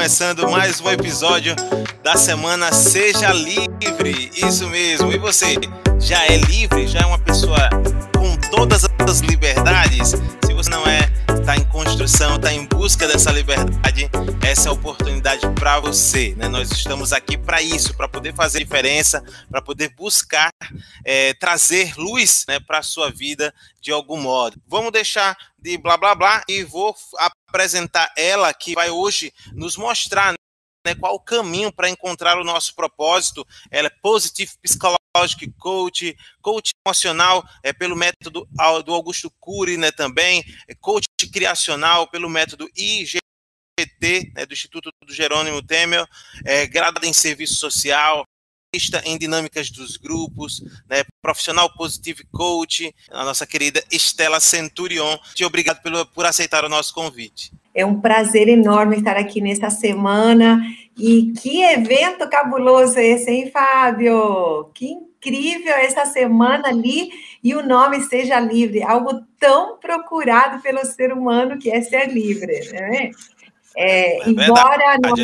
começando mais um episódio da semana Seja Livre. Isso mesmo. E você já é livre? Já é uma pessoa com todas as liberdades? Se você não é, está em construção, está em busca dessa liberdade, essa é a oportunidade para você. Né? Nós estamos aqui para isso, para poder fazer diferença, para poder buscar é, trazer luz né, para a sua vida de algum modo. Vamos deixar de blá blá blá e vou apresentar ela que vai hoje nos mostrar né, qual o caminho para encontrar o nosso propósito. Ela é Positive Psychological Coach, coach emocional é, pelo método do Augusto Cury, né, também, é coach criacional pelo método IGT, né, do Instituto do Jerônimo Temer, é, graduada em serviço social, em dinâmicas dos grupos, né, profissional positive coach, a nossa querida Estela Centurion. Te obrigado pelo, por aceitar o nosso convite. É um prazer enorme estar aqui nesta semana. E que evento cabuloso esse, hein, Fábio? Que incrível essa semana ali e o nome Seja Livre, algo tão procurado pelo ser humano que é ser livre, né? É, é embora não,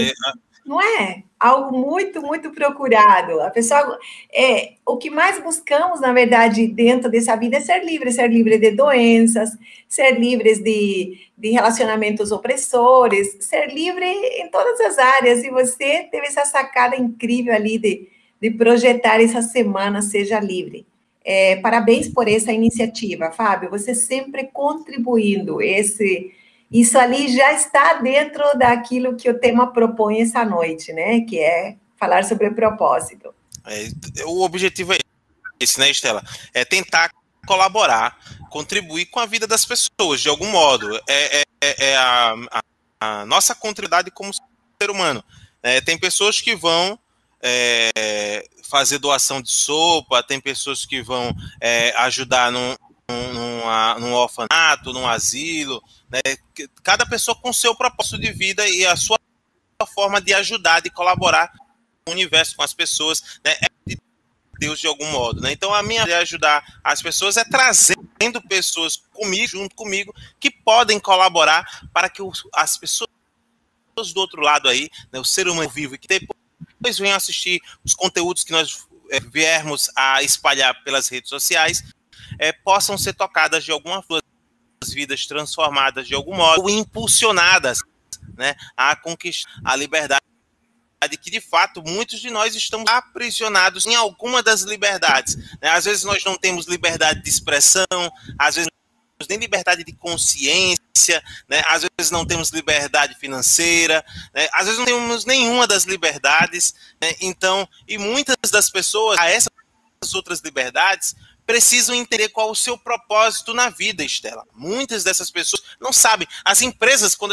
não é algo muito, muito procurado. A pessoa, é, o que mais buscamos, na verdade, dentro dessa vida é ser livre, ser livre de doenças, ser livres de, de relacionamentos opressores, ser livre em todas as áreas. E você teve essa sacada incrível ali de, de projetar essa semana Seja Livre. É, parabéns por essa iniciativa, Fábio. Você sempre contribuindo esse isso ali já está dentro daquilo que o tema propõe essa noite, né? Que é falar sobre propósito. É, o objetivo é esse, né, Estela? É tentar colaborar, contribuir com a vida das pessoas, de algum modo. É, é, é a, a, a, nossa contribuição como ser humano. É, tem pessoas que vão é, fazer doação de sopa, tem pessoas que vão é, ajudar num, num, num orfanato, num asilo, né? Cada pessoa com seu propósito de vida e a sua forma de ajudar, de colaborar com o universo, com as pessoas, né? É de Deus de algum modo, né? Então a minha de ajudar as pessoas é trazendo pessoas comigo, junto comigo, que podem colaborar para que as pessoas do outro lado aí, né, o ser humano vivo, e que depois venham assistir os conteúdos que nós é, viermos a espalhar pelas redes sociais, é, possam ser tocadas de alguma forma vidas transformadas de algum modo, ou impulsionadas né, a conquistar a liberdade que de fato muitos de nós estamos aprisionados em alguma das liberdades. Né? Às vezes nós não temos liberdade de expressão, às vezes não temos nem liberdade de consciência, né? às vezes não temos liberdade financeira, né? às vezes não temos nenhuma das liberdades. Né? Então, e muitas das pessoas, a essas outras liberdades, precisam entender qual o seu propósito na vida, Estela. Muitas dessas pessoas não sabem. As empresas, quando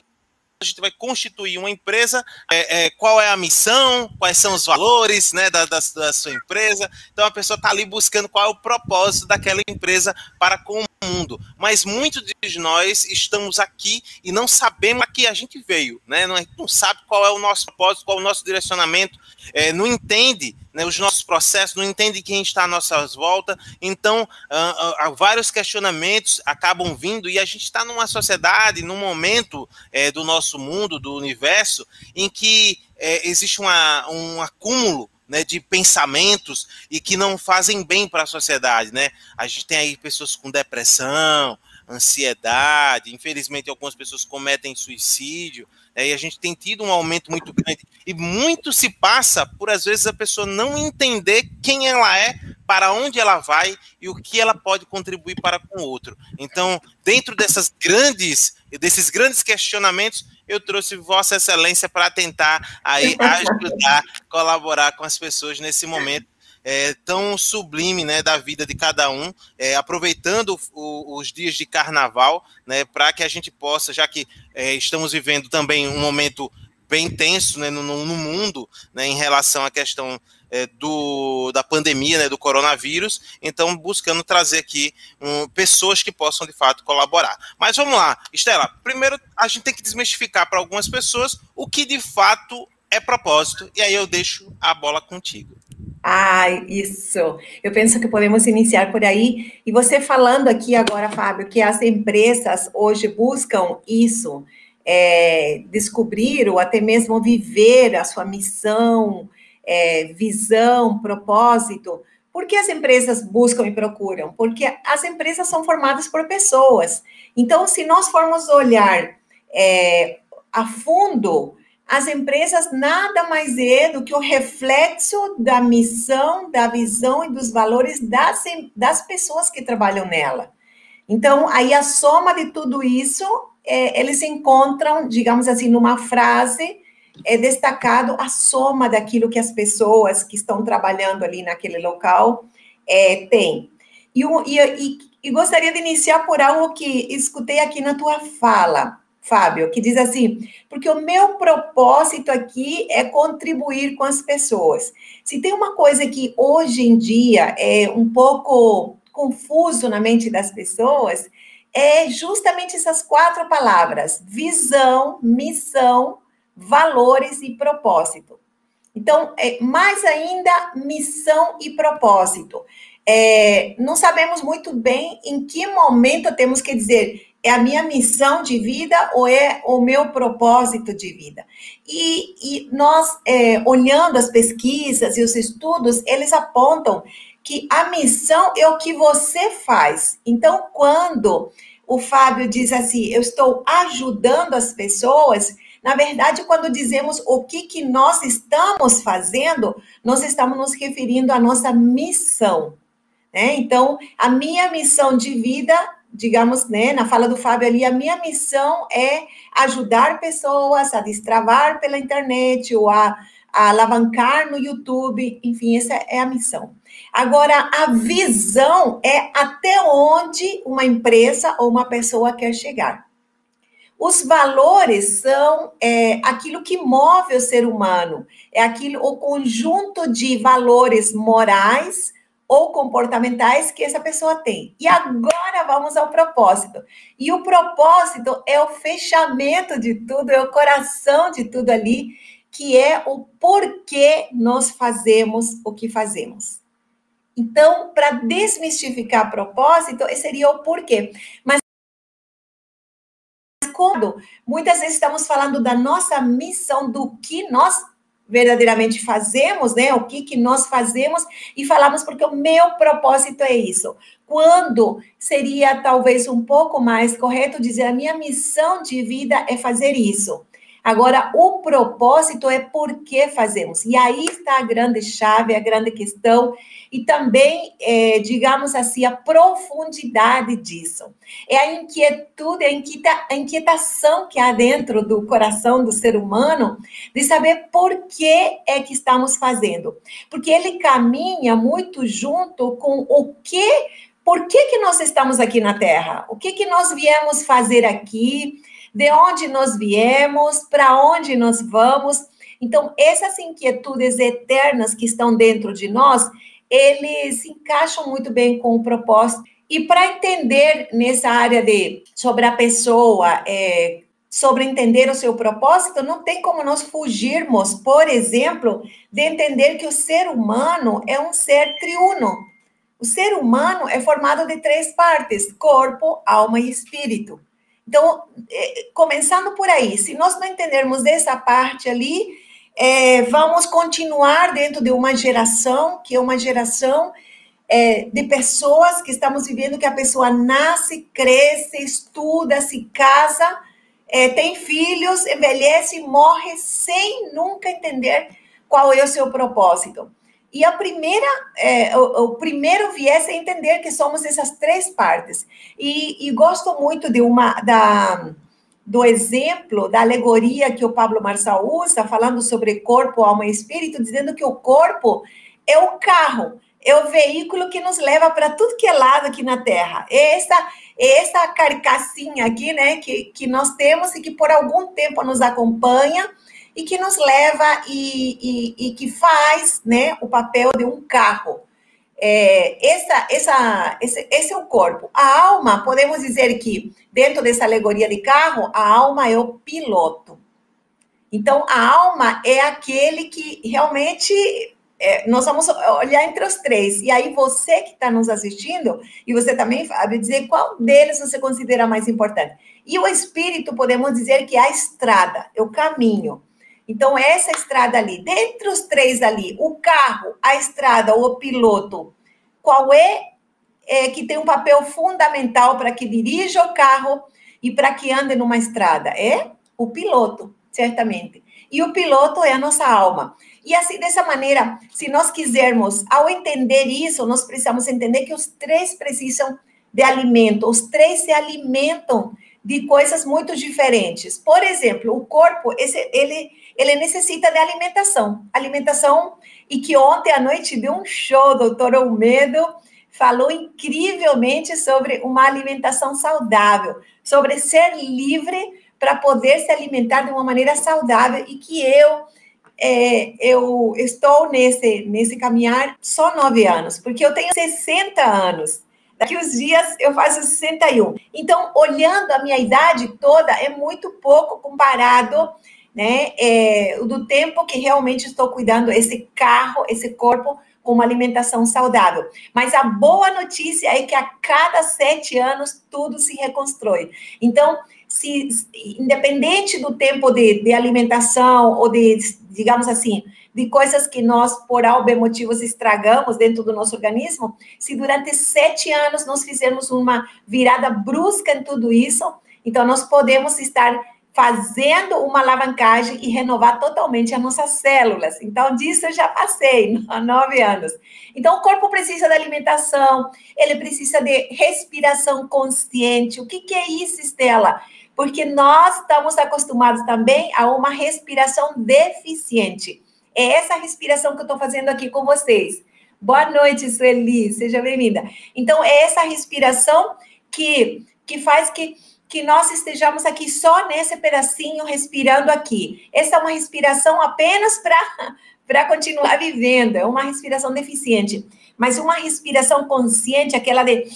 a gente vai constituir uma empresa, é, é, qual é a missão, quais são os valores né, da, da, da sua empresa. Então a pessoa está ali buscando qual é o propósito daquela empresa para com o mundo. Mas muitos de nós estamos aqui e não sabemos a que a gente veio, né? não, não sabe qual é o nosso propósito, qual é o nosso direcionamento, é, não entende né, os nossos processos, não entende quem está à nossa volta. Então, uh, uh, vários questionamentos acabam vindo e a gente está numa sociedade, num momento é, do nosso mundo, do universo, em que é, existe uma, um acúmulo né, de pensamentos e que não fazem bem para a sociedade, né? A gente tem aí pessoas com depressão, ansiedade, infelizmente algumas pessoas cometem suicídio, é, e a gente tem tido um aumento muito grande. E muito se passa por, às vezes, a pessoa não entender quem ela é, para onde ela vai e o que ela pode contribuir para com o outro. Então, dentro dessas grandes, desses grandes questionamentos, eu trouxe Vossa Excelência para tentar aí ajudar, colaborar com as pessoas nesse momento é, tão sublime né, da vida de cada um, é, aproveitando o, os dias de carnaval, né, para que a gente possa, já que é, estamos vivendo também um momento bem tenso né, no, no, mundo né, em relação à questão é, do, da pandemia, né, do coronavírus, então buscando trazer aqui um, pessoas que possam de fato colaborar. Mas vamos lá, Estela, primeiro a gente tem que desmistificar para algumas pessoas o que de fato é propósito, e aí eu deixo a bola contigo. Ah, isso. Eu penso que podemos iniciar por aí. E você falando aqui agora, Fábio, que as empresas hoje buscam isso, é, descobrir ou até mesmo viver a sua missão, é, visão, propósito. Por que as empresas buscam e procuram? Porque as empresas são formadas por pessoas. Então, se nós formos olhar é, a fundo, as empresas nada mais é do que o reflexo da missão, da visão e dos valores das, das pessoas que trabalham nela. Então, aí a soma de tudo isso, é, eles encontram, digamos assim, numa frase, é destacado a soma daquilo que as pessoas que estão trabalhando ali naquele local é, têm. E, e, e gostaria de iniciar por algo que escutei aqui na tua fala, Fábio, que diz assim: porque o meu propósito aqui é contribuir com as pessoas. Se tem uma coisa que hoje em dia é um pouco confuso na mente das pessoas, é justamente essas quatro palavras: visão, missão, valores e propósito. Então, é, mais ainda, missão e propósito. É, não sabemos muito bem em que momento temos que dizer é a minha missão de vida ou é o meu propósito de vida? E, e nós, é, olhando as pesquisas e os estudos, eles apontam que a missão é o que você faz. Então, quando o Fábio diz assim, eu estou ajudando as pessoas, na verdade, quando dizemos o que, que nós estamos fazendo, nós estamos nos referindo à nossa missão. Né? Então, a minha missão de vida digamos, né, na fala do Fábio ali, a minha missão é ajudar pessoas a destravar pela internet ou a, a alavancar no YouTube, enfim, essa é a missão. Agora, a visão é até onde uma empresa ou uma pessoa quer chegar. Os valores são é, aquilo que move o ser humano, é aquilo, o conjunto de valores morais, ou comportamentais que essa pessoa tem. E agora vamos ao propósito. E o propósito é o fechamento de tudo, é o coração de tudo ali, que é o porquê nós fazemos o que fazemos. Então, para desmistificar propósito, seria o porquê. Mas quando muitas vezes estamos falando da nossa missão, do que nós verdadeiramente fazemos, né? O que que nós fazemos e falamos porque o meu propósito é isso. Quando seria talvez um pouco mais correto dizer a minha missão de vida é fazer isso. Agora, o propósito é por que fazemos. E aí está a grande chave, a grande questão, e também, é, digamos assim, a profundidade disso. É a inquietude, a inquietação que há dentro do coração do ser humano de saber por que é que estamos fazendo. Porque ele caminha muito junto com o que, por que, que nós estamos aqui na Terra? O que, que nós viemos fazer aqui? De onde nós viemos, para onde nós vamos. Então, essas inquietudes eternas que estão dentro de nós, eles se encaixam muito bem com o propósito. E para entender nessa área de sobre a pessoa, é, sobre entender o seu propósito, não tem como nós fugirmos, por exemplo, de entender que o ser humano é um ser triuno. O ser humano é formado de três partes: corpo, alma e espírito. Então, é, começando por aí, se nós não entendermos essa parte ali, é, vamos continuar dentro de uma geração, que é uma geração é, de pessoas que estamos vivendo que a pessoa nasce, cresce, estuda, se casa, é, tem filhos, envelhece e morre sem nunca entender qual é o seu propósito. E a primeira, é, o, o, primeiro viés é entender que somos essas três partes. E, e gosto muito de uma da do exemplo da alegoria que o Pablo Marçal usa, falando sobre corpo, alma e espírito, dizendo que o corpo é o carro, é o veículo que nos leva para tudo que é lado aqui na Terra. Essa, essa carcassinha aqui, né, que, que nós temos e que por algum tempo nos acompanha e que nos leva e, e, e que faz né, o papel de um carro. É, essa, essa, esse, esse é o corpo. A alma, podemos dizer que, dentro dessa alegoria de carro, a alma é o piloto. Então, a alma é aquele que realmente é, nós vamos olhar entre os três. E aí, você que está nos assistindo, e você também, Fábio, dizer qual deles você considera mais importante. E o espírito, podemos dizer que é a estrada, é o caminho. Então, essa estrada ali, dentre os três ali, o carro, a estrada, o piloto, qual é, é que tem um papel fundamental para que dirija o carro e para que ande numa estrada? É o piloto, certamente. E o piloto é a nossa alma. E assim, dessa maneira, se nós quisermos, ao entender isso, nós precisamos entender que os três precisam de alimento, os três se alimentam de coisas muito diferentes. Por exemplo, o corpo, esse, ele, ele necessita de alimentação. Alimentação, e que ontem à noite deu um show, doutor Almedo falou incrivelmente sobre uma alimentação saudável, sobre ser livre para poder se alimentar de uma maneira saudável e que eu é, eu estou nesse, nesse caminhar só nove anos, porque eu tenho 60 anos. Daqui uns dias eu faço 61. Então, olhando a minha idade toda, é muito pouco comparado né, é, do tempo que realmente estou cuidando esse carro, esse corpo, com uma alimentação saudável. Mas a boa notícia é que a cada sete anos tudo se reconstrói. Então, se, independente do tempo de, de alimentação ou de, digamos assim, de coisas que nós, por algum motivos, estragamos dentro do nosso organismo, se durante sete anos nós fizermos uma virada brusca em tudo isso, então nós podemos estar fazendo uma alavancagem e renovar totalmente as nossas células. Então, disso eu já passei há nove anos. Então, o corpo precisa de alimentação, ele precisa de respiração consciente. O que, que é isso, Estela? Porque nós estamos acostumados também a uma respiração deficiente. É essa respiração que eu estou fazendo aqui com vocês. Boa noite, Sueli, seja bem-vinda. Então, é essa respiração que, que faz que que nós estejamos aqui só nesse pedacinho respirando aqui. Essa é uma respiração apenas para continuar vivendo, é uma respiração deficiente. Mas uma respiração consciente, aquela de.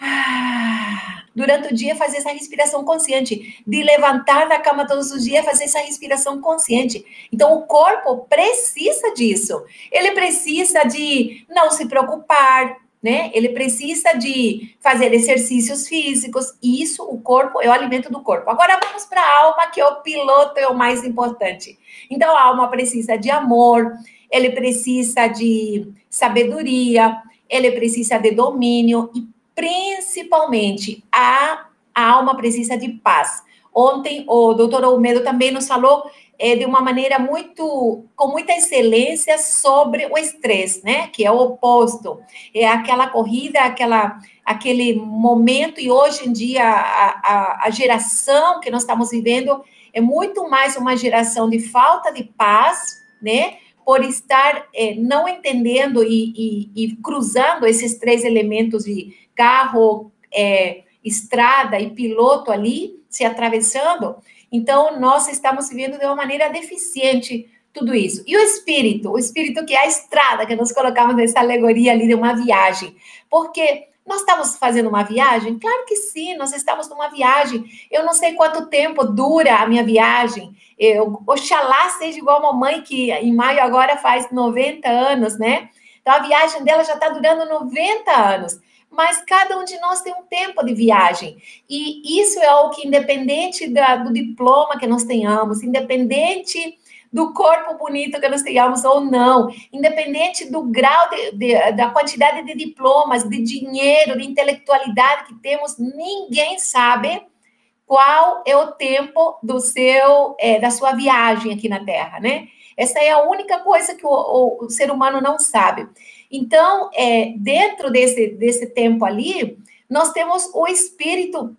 Durante o dia, fazer essa respiração consciente. De levantar da cama todos os dias, fazer essa respiração consciente. Então, o corpo precisa disso. Ele precisa de não se preocupar, né? Ele precisa de fazer exercícios físicos, e isso o corpo é o alimento do corpo. Agora vamos para a alma, que é o piloto, é o mais importante. Então a alma precisa de amor, ele precisa de sabedoria, ele precisa de domínio e principalmente a, a alma precisa de paz. Ontem o doutor Almedo também nos falou é, de uma maneira muito, com muita excelência sobre o estresse, né? Que é o oposto. É aquela corrida, aquela, aquele momento, e hoje em dia a, a, a geração que nós estamos vivendo é muito mais uma geração de falta de paz, né? Por estar é, não entendendo e, e, e, cruzando esses três elementos de carro, é, estrada e piloto ali, se atravessando. Então, nós estamos vivendo de uma maneira deficiente tudo isso. E o espírito, o espírito que é a estrada, que nós colocamos nessa alegoria ali de uma viagem. Porque nós estamos fazendo uma viagem? Claro que sim, nós estamos numa viagem. Eu não sei quanto tempo dura a minha viagem. Eu, oxalá seja igual a mamãe, que em maio agora faz 90 anos, né? Então, a viagem dela já está durando 90 anos mas cada um de nós tem um tempo de viagem. E isso é o que, independente da, do diploma que nós tenhamos, independente do corpo bonito que nós tenhamos ou não, independente do grau de, de, da quantidade de diplomas, de dinheiro, de intelectualidade que temos, ninguém sabe qual é o tempo do seu é, da sua viagem aqui na Terra, né? Essa é a única coisa que o, o, o ser humano não sabe. Então, é, dentro desse, desse tempo ali, nós temos o espírito,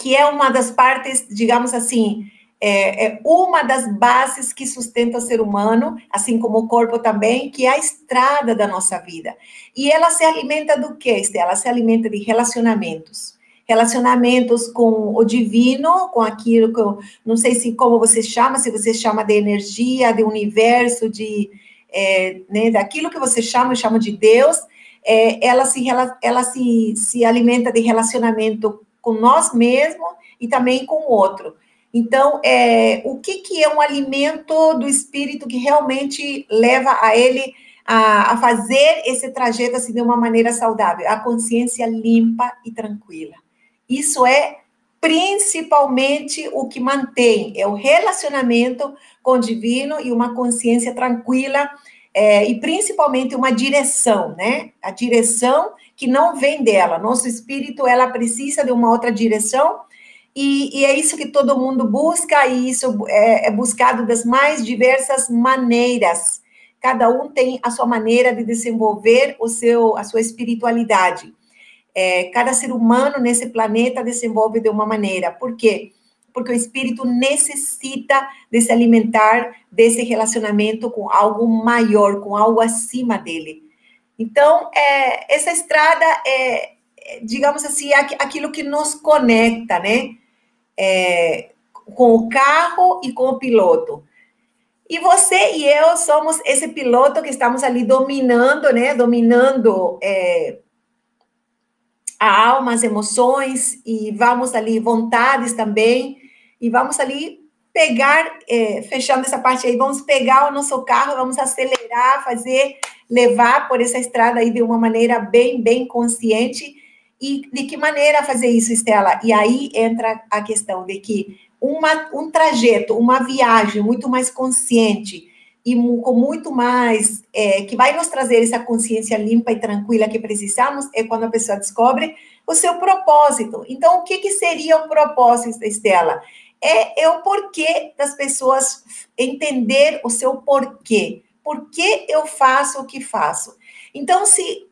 que é uma das partes, digamos assim, é, é, uma das bases que sustenta o ser humano, assim como o corpo também, que é a estrada da nossa vida. E ela se alimenta do que, Ela se alimenta de relacionamentos. Relacionamentos com o divino, com aquilo que eu não sei se como você chama, se você chama de energia, de universo, de, é, né, daquilo que você chama, eu chamo de Deus, é, ela, se, ela, se, se alimenta de relacionamento com nós mesmos e também com o outro. Então, é, o que, que é um alimento do espírito que realmente leva a ele a, a fazer esse trajeto assim, de uma maneira saudável? A consciência limpa e tranquila. Isso é principalmente o que mantém, é o relacionamento com o divino e uma consciência tranquila, é, e principalmente uma direção, né? A direção que não vem dela. Nosso espírito, ela precisa de uma outra direção, e, e é isso que todo mundo busca, e isso é, é buscado das mais diversas maneiras. Cada um tem a sua maneira de desenvolver o seu, a sua espiritualidade. É, cada ser humano nesse planeta desenvolve de uma maneira. Por quê? Porque o espírito necessita de se alimentar desse relacionamento com algo maior, com algo acima dele. Então, é, essa estrada é, digamos assim, aquilo que nos conecta, né? É, com o carro e com o piloto. E você e eu somos esse piloto que estamos ali dominando, né? Dominando é, a alma, as emoções, e vamos ali, vontades também, e vamos ali pegar, é, fechando essa parte aí, vamos pegar o nosso carro, vamos acelerar, fazer, levar por essa estrada aí de uma maneira bem, bem consciente. E de que maneira fazer isso, Estela? E aí entra a questão de que uma, um trajeto, uma viagem muito mais consciente, e com muito mais, é, que vai nos trazer essa consciência limpa e tranquila que precisamos, é quando a pessoa descobre o seu propósito. Então, o que, que seria o propósito, Estela? É, é o porquê das pessoas entender o seu porquê. Por que eu faço o que faço? Então, se,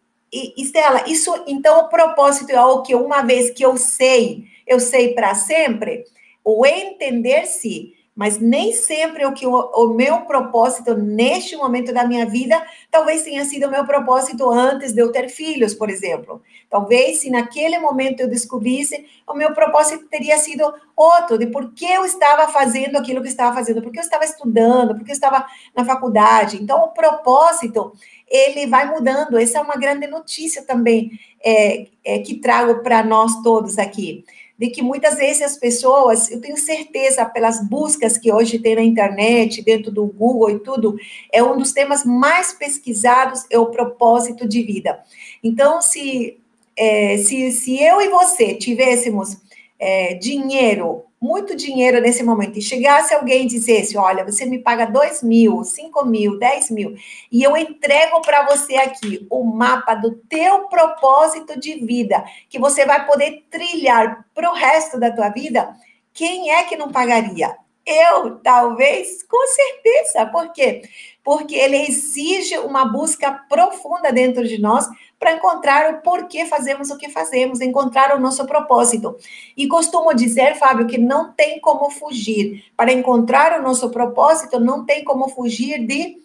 Estela, isso, então, o propósito é algo que uma vez que eu sei, eu sei para sempre, o entender-se mas nem sempre o que o, o, meu propósito neste momento da minha vida talvez tenha sido o meu propósito antes de eu ter filhos, por exemplo. Talvez se naquele momento eu descobrisse, o meu propósito teria sido outro, de por que eu estava fazendo aquilo que estava fazendo, porque eu estava estudando, porque eu estava na faculdade. Então, o propósito, ele vai mudando. Essa é uma grande notícia também é, é que trago para nós todos aqui de que muitas vezes as pessoas, eu tenho certeza, pelas buscas que hoje tem na internet, dentro do Google e tudo, é um dos temas mais pesquisados, é o propósito de vida. Então, se, é, se, se eu e você tivéssemos é, dinheiro muito dinheiro nesse momento e chegasse alguém e dissesse: Olha, você me paga 2 mil, 5 mil, 10 mil, e eu entrego para você aqui o mapa do teu propósito de vida, que você vai poder trilhar para o resto da tua vida, quem é que não pagaria? Eu, talvez, com certeza. Por quê? Porque ele exige uma busca profunda dentro de nós para encontrar o porquê fazemos o que fazemos, encontrar o nosso propósito. E costumo dizer, Fábio, que não tem como fugir. Para encontrar o nosso propósito, não tem como fugir de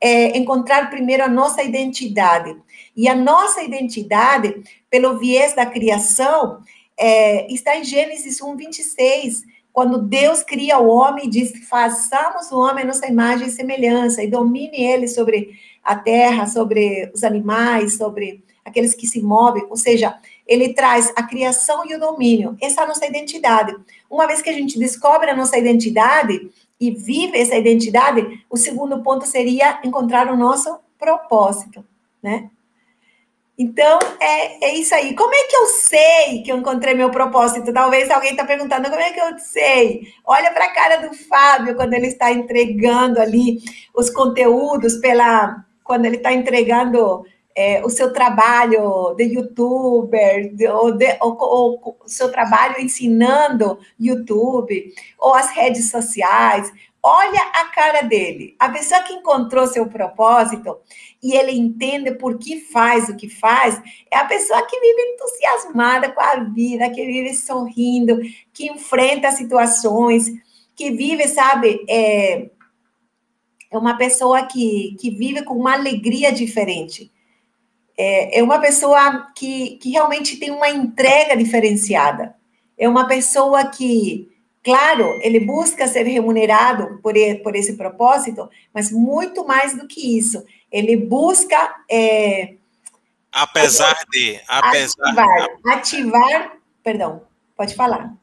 é, encontrar primeiro a nossa identidade. E a nossa identidade, pelo viés da criação, é, está em Gênesis 1, 26 quando Deus cria o homem, diz: façamos o homem a nossa imagem e semelhança, e domine ele sobre a terra, sobre os animais, sobre aqueles que se movem, ou seja, ele traz a criação e o domínio. Essa é a nossa identidade. Uma vez que a gente descobre a nossa identidade e vive essa identidade, o segundo ponto seria encontrar o nosso propósito, né? Então, é, é isso aí. Como é que eu sei que eu encontrei meu propósito? Talvez alguém está perguntando, como é que eu sei? Olha para a cara do Fábio quando ele está entregando ali os conteúdos pela... Quando ele está entregando é, o seu trabalho de youtuber, de, ou, de, ou, ou, o seu trabalho ensinando YouTube, ou as redes sociais, olha a cara dele. A pessoa que encontrou seu propósito e ele entende por que faz o que faz, é a pessoa que vive entusiasmada com a vida, que vive sorrindo, que enfrenta situações, que vive, sabe, é, é uma pessoa que, que vive com uma alegria diferente é, é uma pessoa que, que realmente tem uma entrega diferenciada. É uma pessoa que, claro, ele busca ser remunerado por, por esse propósito, mas muito mais do que isso. Ele busca. É, apesar de. Apesar, ativar, ativar. Perdão, pode falar.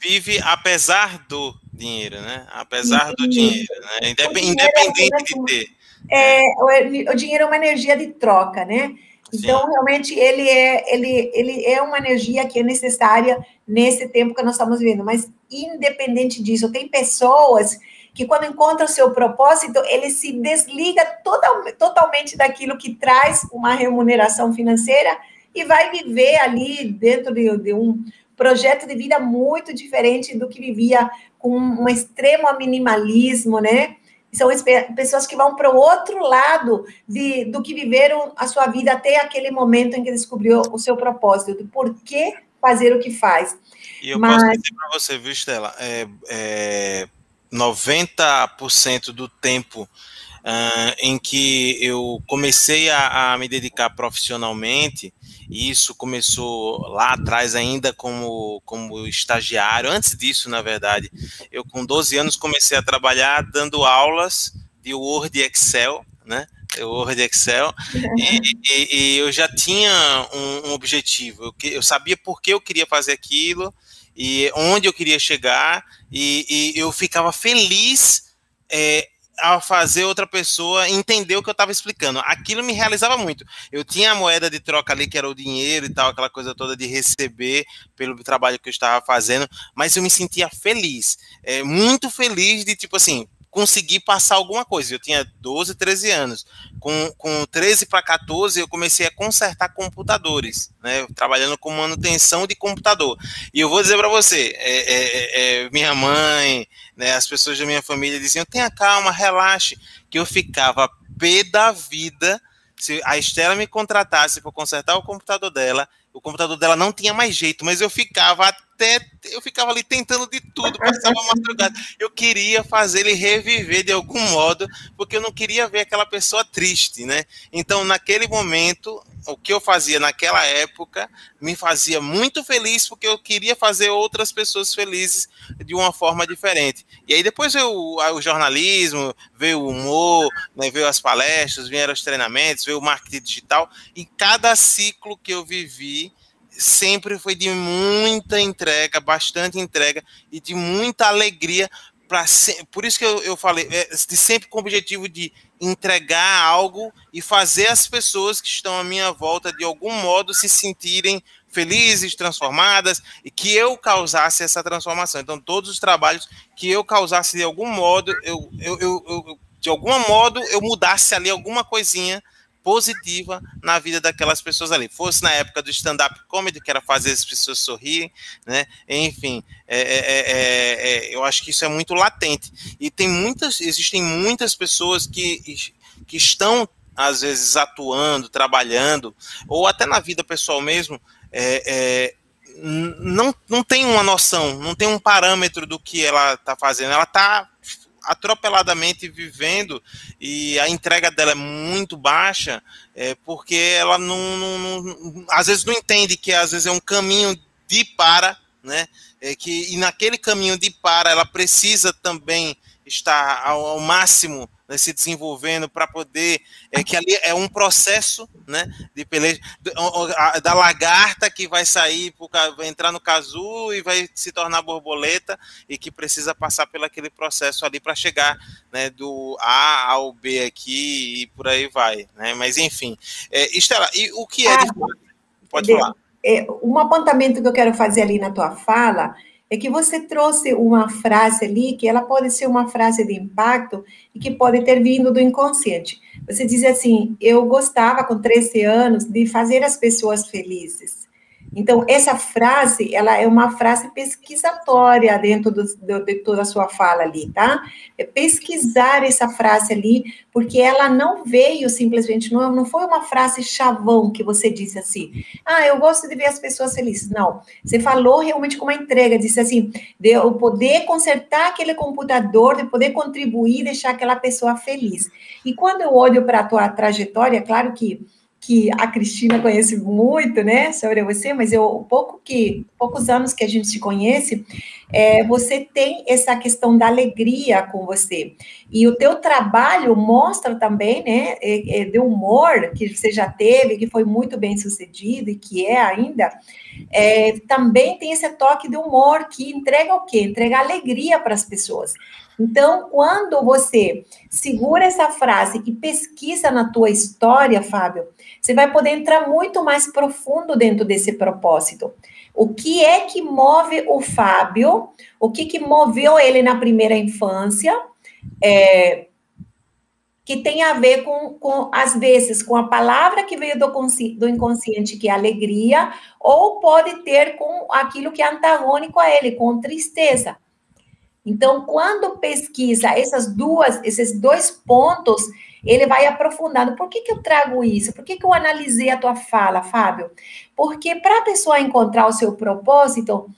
Vive apesar do dinheiro, né? Apesar do dinheiro, né? Independente de ter. É, o, o dinheiro é uma energia de troca, né? Então, Sim. realmente, ele é, ele, ele é uma energia que é necessária nesse tempo que nós estamos vivendo. Mas, independente disso, tem pessoas que, quando encontram o seu propósito, ele se desliga total, totalmente daquilo que traz uma remuneração financeira e vai viver ali dentro de, de um projeto de vida muito diferente do que vivia com um extremo minimalismo, né? São pessoas que vão para o outro lado de, do que viveram a sua vida até aquele momento em que descobriu o seu propósito, por que fazer o que faz. E eu Mas... posso dizer para você, viu, Stella, é, é 90% do tempo uh, em que eu comecei a, a me dedicar profissionalmente, e isso começou lá atrás ainda como, como estagiário. Antes disso, na verdade, eu com 12 anos comecei a trabalhar dando aulas de Word e Excel, né? Word e Excel, e, e, e eu já tinha um, um objetivo. Eu, eu, sabia por que eu queria fazer aquilo e onde eu queria chegar, e, e eu ficava feliz é, a fazer outra pessoa entender o que eu estava explicando. Aquilo me realizava muito. Eu tinha a moeda de troca ali, que era o dinheiro e tal, aquela coisa toda de receber pelo trabalho que eu estava fazendo, mas eu me sentia feliz, é, muito feliz de tipo assim, conseguir passar alguma coisa. Eu tinha 12, 13 anos. Com, com 13 para 14, eu comecei a consertar computadores, né? Trabalhando com manutenção de computador. E eu vou dizer para você, é, é, é, é, minha mãe, né, as pessoas da minha família diziam: tenha calma, relaxe, que eu ficava pé da vida se a Estela me contratasse para consertar o computador dela, o computador dela não tinha mais jeito, mas eu ficava até eu ficava ali tentando de tudo, passava madrugada. Eu queria fazer ele reviver de algum modo, porque eu não queria ver aquela pessoa triste, né? Então, naquele momento, o que eu fazia naquela época me fazia muito feliz porque eu queria fazer outras pessoas felizes de uma forma diferente. E aí depois veio o, jornalismo, veio o humor, né, veio as palestras, vieram os treinamentos, veio o marketing digital. E cada ciclo que eu vivi sempre foi de muita entrega, bastante entrega e de muita alegria. Pra, por isso que eu, eu falei, é, de sempre com o objetivo de entregar algo e fazer as pessoas que estão à minha volta de algum modo se sentirem felizes, transformadas e que eu causasse essa transformação. Então, todos os trabalhos que eu causasse de algum modo, eu, eu, eu, eu de algum modo eu mudasse ali alguma coisinha positiva na vida daquelas pessoas ali. Fosse na época do stand-up comedy, que era fazer as pessoas sorrirem, né? Enfim, é, é, é, eu acho que isso é muito latente. E tem muitas, existem muitas pessoas que, que estão, às vezes, atuando, trabalhando, ou até na vida pessoal mesmo, não, não tem uma noção, não tem um parâmetro do que ela está fazendo. Ela está atropeladamente vivendo e a entrega dela é muito baixa, é, porque ela não, não, não, às vezes não entende que às vezes é um caminho de para, né? É que e naquele caminho de para ela precisa também estar ao, ao máximo né, se desenvolvendo para poder é que ali é um processo né de peleja da lagarta que vai sair vai entrar no casulo e vai se tornar borboleta e que precisa passar pelo aquele processo ali para chegar né do A ao B aqui e por aí vai né. Mas enfim é, Estela e o que é ah, pode falar. é, um apontamento que eu quero fazer ali na tua fala é que você trouxe uma frase ali que ela pode ser uma frase de impacto e que pode ter vindo do inconsciente. Você diz assim: Eu gostava com 13 anos de fazer as pessoas felizes. Então, essa frase, ela é uma frase pesquisatória dentro do, do, de toda a sua fala ali, tá? É pesquisar essa frase ali, porque ela não veio simplesmente, não, não foi uma frase chavão que você disse assim, ah, eu gosto de ver as pessoas felizes. Não, você falou realmente com uma entrega, disse assim, de eu poder consertar aquele computador, de poder contribuir, deixar aquela pessoa feliz. E quando eu olho para a tua trajetória, claro que que a Cristina conhece muito, né, sobre você, mas eu pouco que poucos anos que a gente se conhece, é, você tem essa questão da alegria com você. E o teu trabalho mostra também, né, é, é, humor que você já teve, que foi muito bem sucedido e que é ainda, é, também tem esse toque de humor que entrega o quê? Entrega alegria para as pessoas. Então, quando você segura essa frase e pesquisa na tua história, Fábio, você vai poder entrar muito mais profundo dentro desse propósito. O que é que move o Fábio? O que, que moveu ele na primeira infância? É, que tem a ver com, com, às vezes, com a palavra que veio do, do inconsciente, que é alegria, ou pode ter com aquilo que é antagônico a ele, com tristeza. Então, quando pesquisa essas duas, esses dois pontos, ele vai aprofundando. Por que, que eu trago isso? Por que, que eu analisei a tua fala, Fábio? Porque para a pessoa encontrar o seu propósito,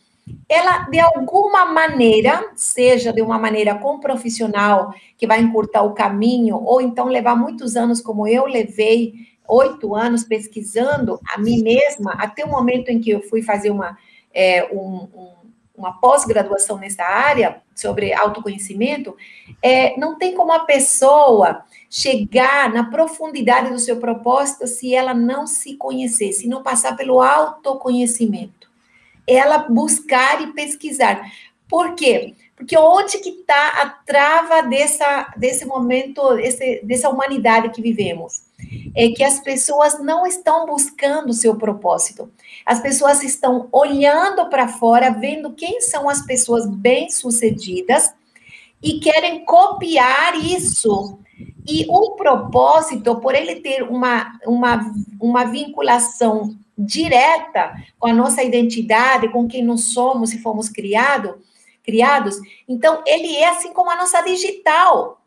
ela, de alguma maneira, seja de uma maneira com profissional, que vai encurtar o caminho, ou então levar muitos anos, como eu levei, oito anos pesquisando a mim mesma, até o momento em que eu fui fazer uma, é, um, um uma pós-graduação nessa área, sobre autoconhecimento, é, não tem como a pessoa chegar na profundidade do seu propósito se ela não se conhecer, se não passar pelo autoconhecimento. Ela buscar e pesquisar. Por quê? Porque onde que está a trava dessa, desse momento, esse, dessa humanidade que vivemos? É que as pessoas não estão buscando o seu propósito. As pessoas estão olhando para fora, vendo quem são as pessoas bem-sucedidas e querem copiar isso. E o propósito, por ele ter uma, uma, uma vinculação direta com a nossa identidade, com quem nós somos e fomos criado, criados, então ele é assim como a nossa digital.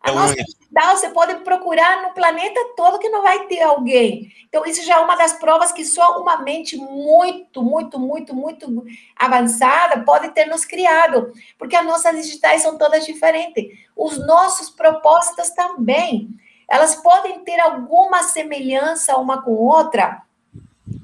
A é nossa digital você pode procurar no planeta todo que não vai ter alguém. Então, isso já é uma das provas que só uma mente muito, muito, muito, muito avançada pode ter nos criado. Porque as nossas digitais são todas diferentes. Os nossos propósitos também. Elas podem ter alguma semelhança uma com outra,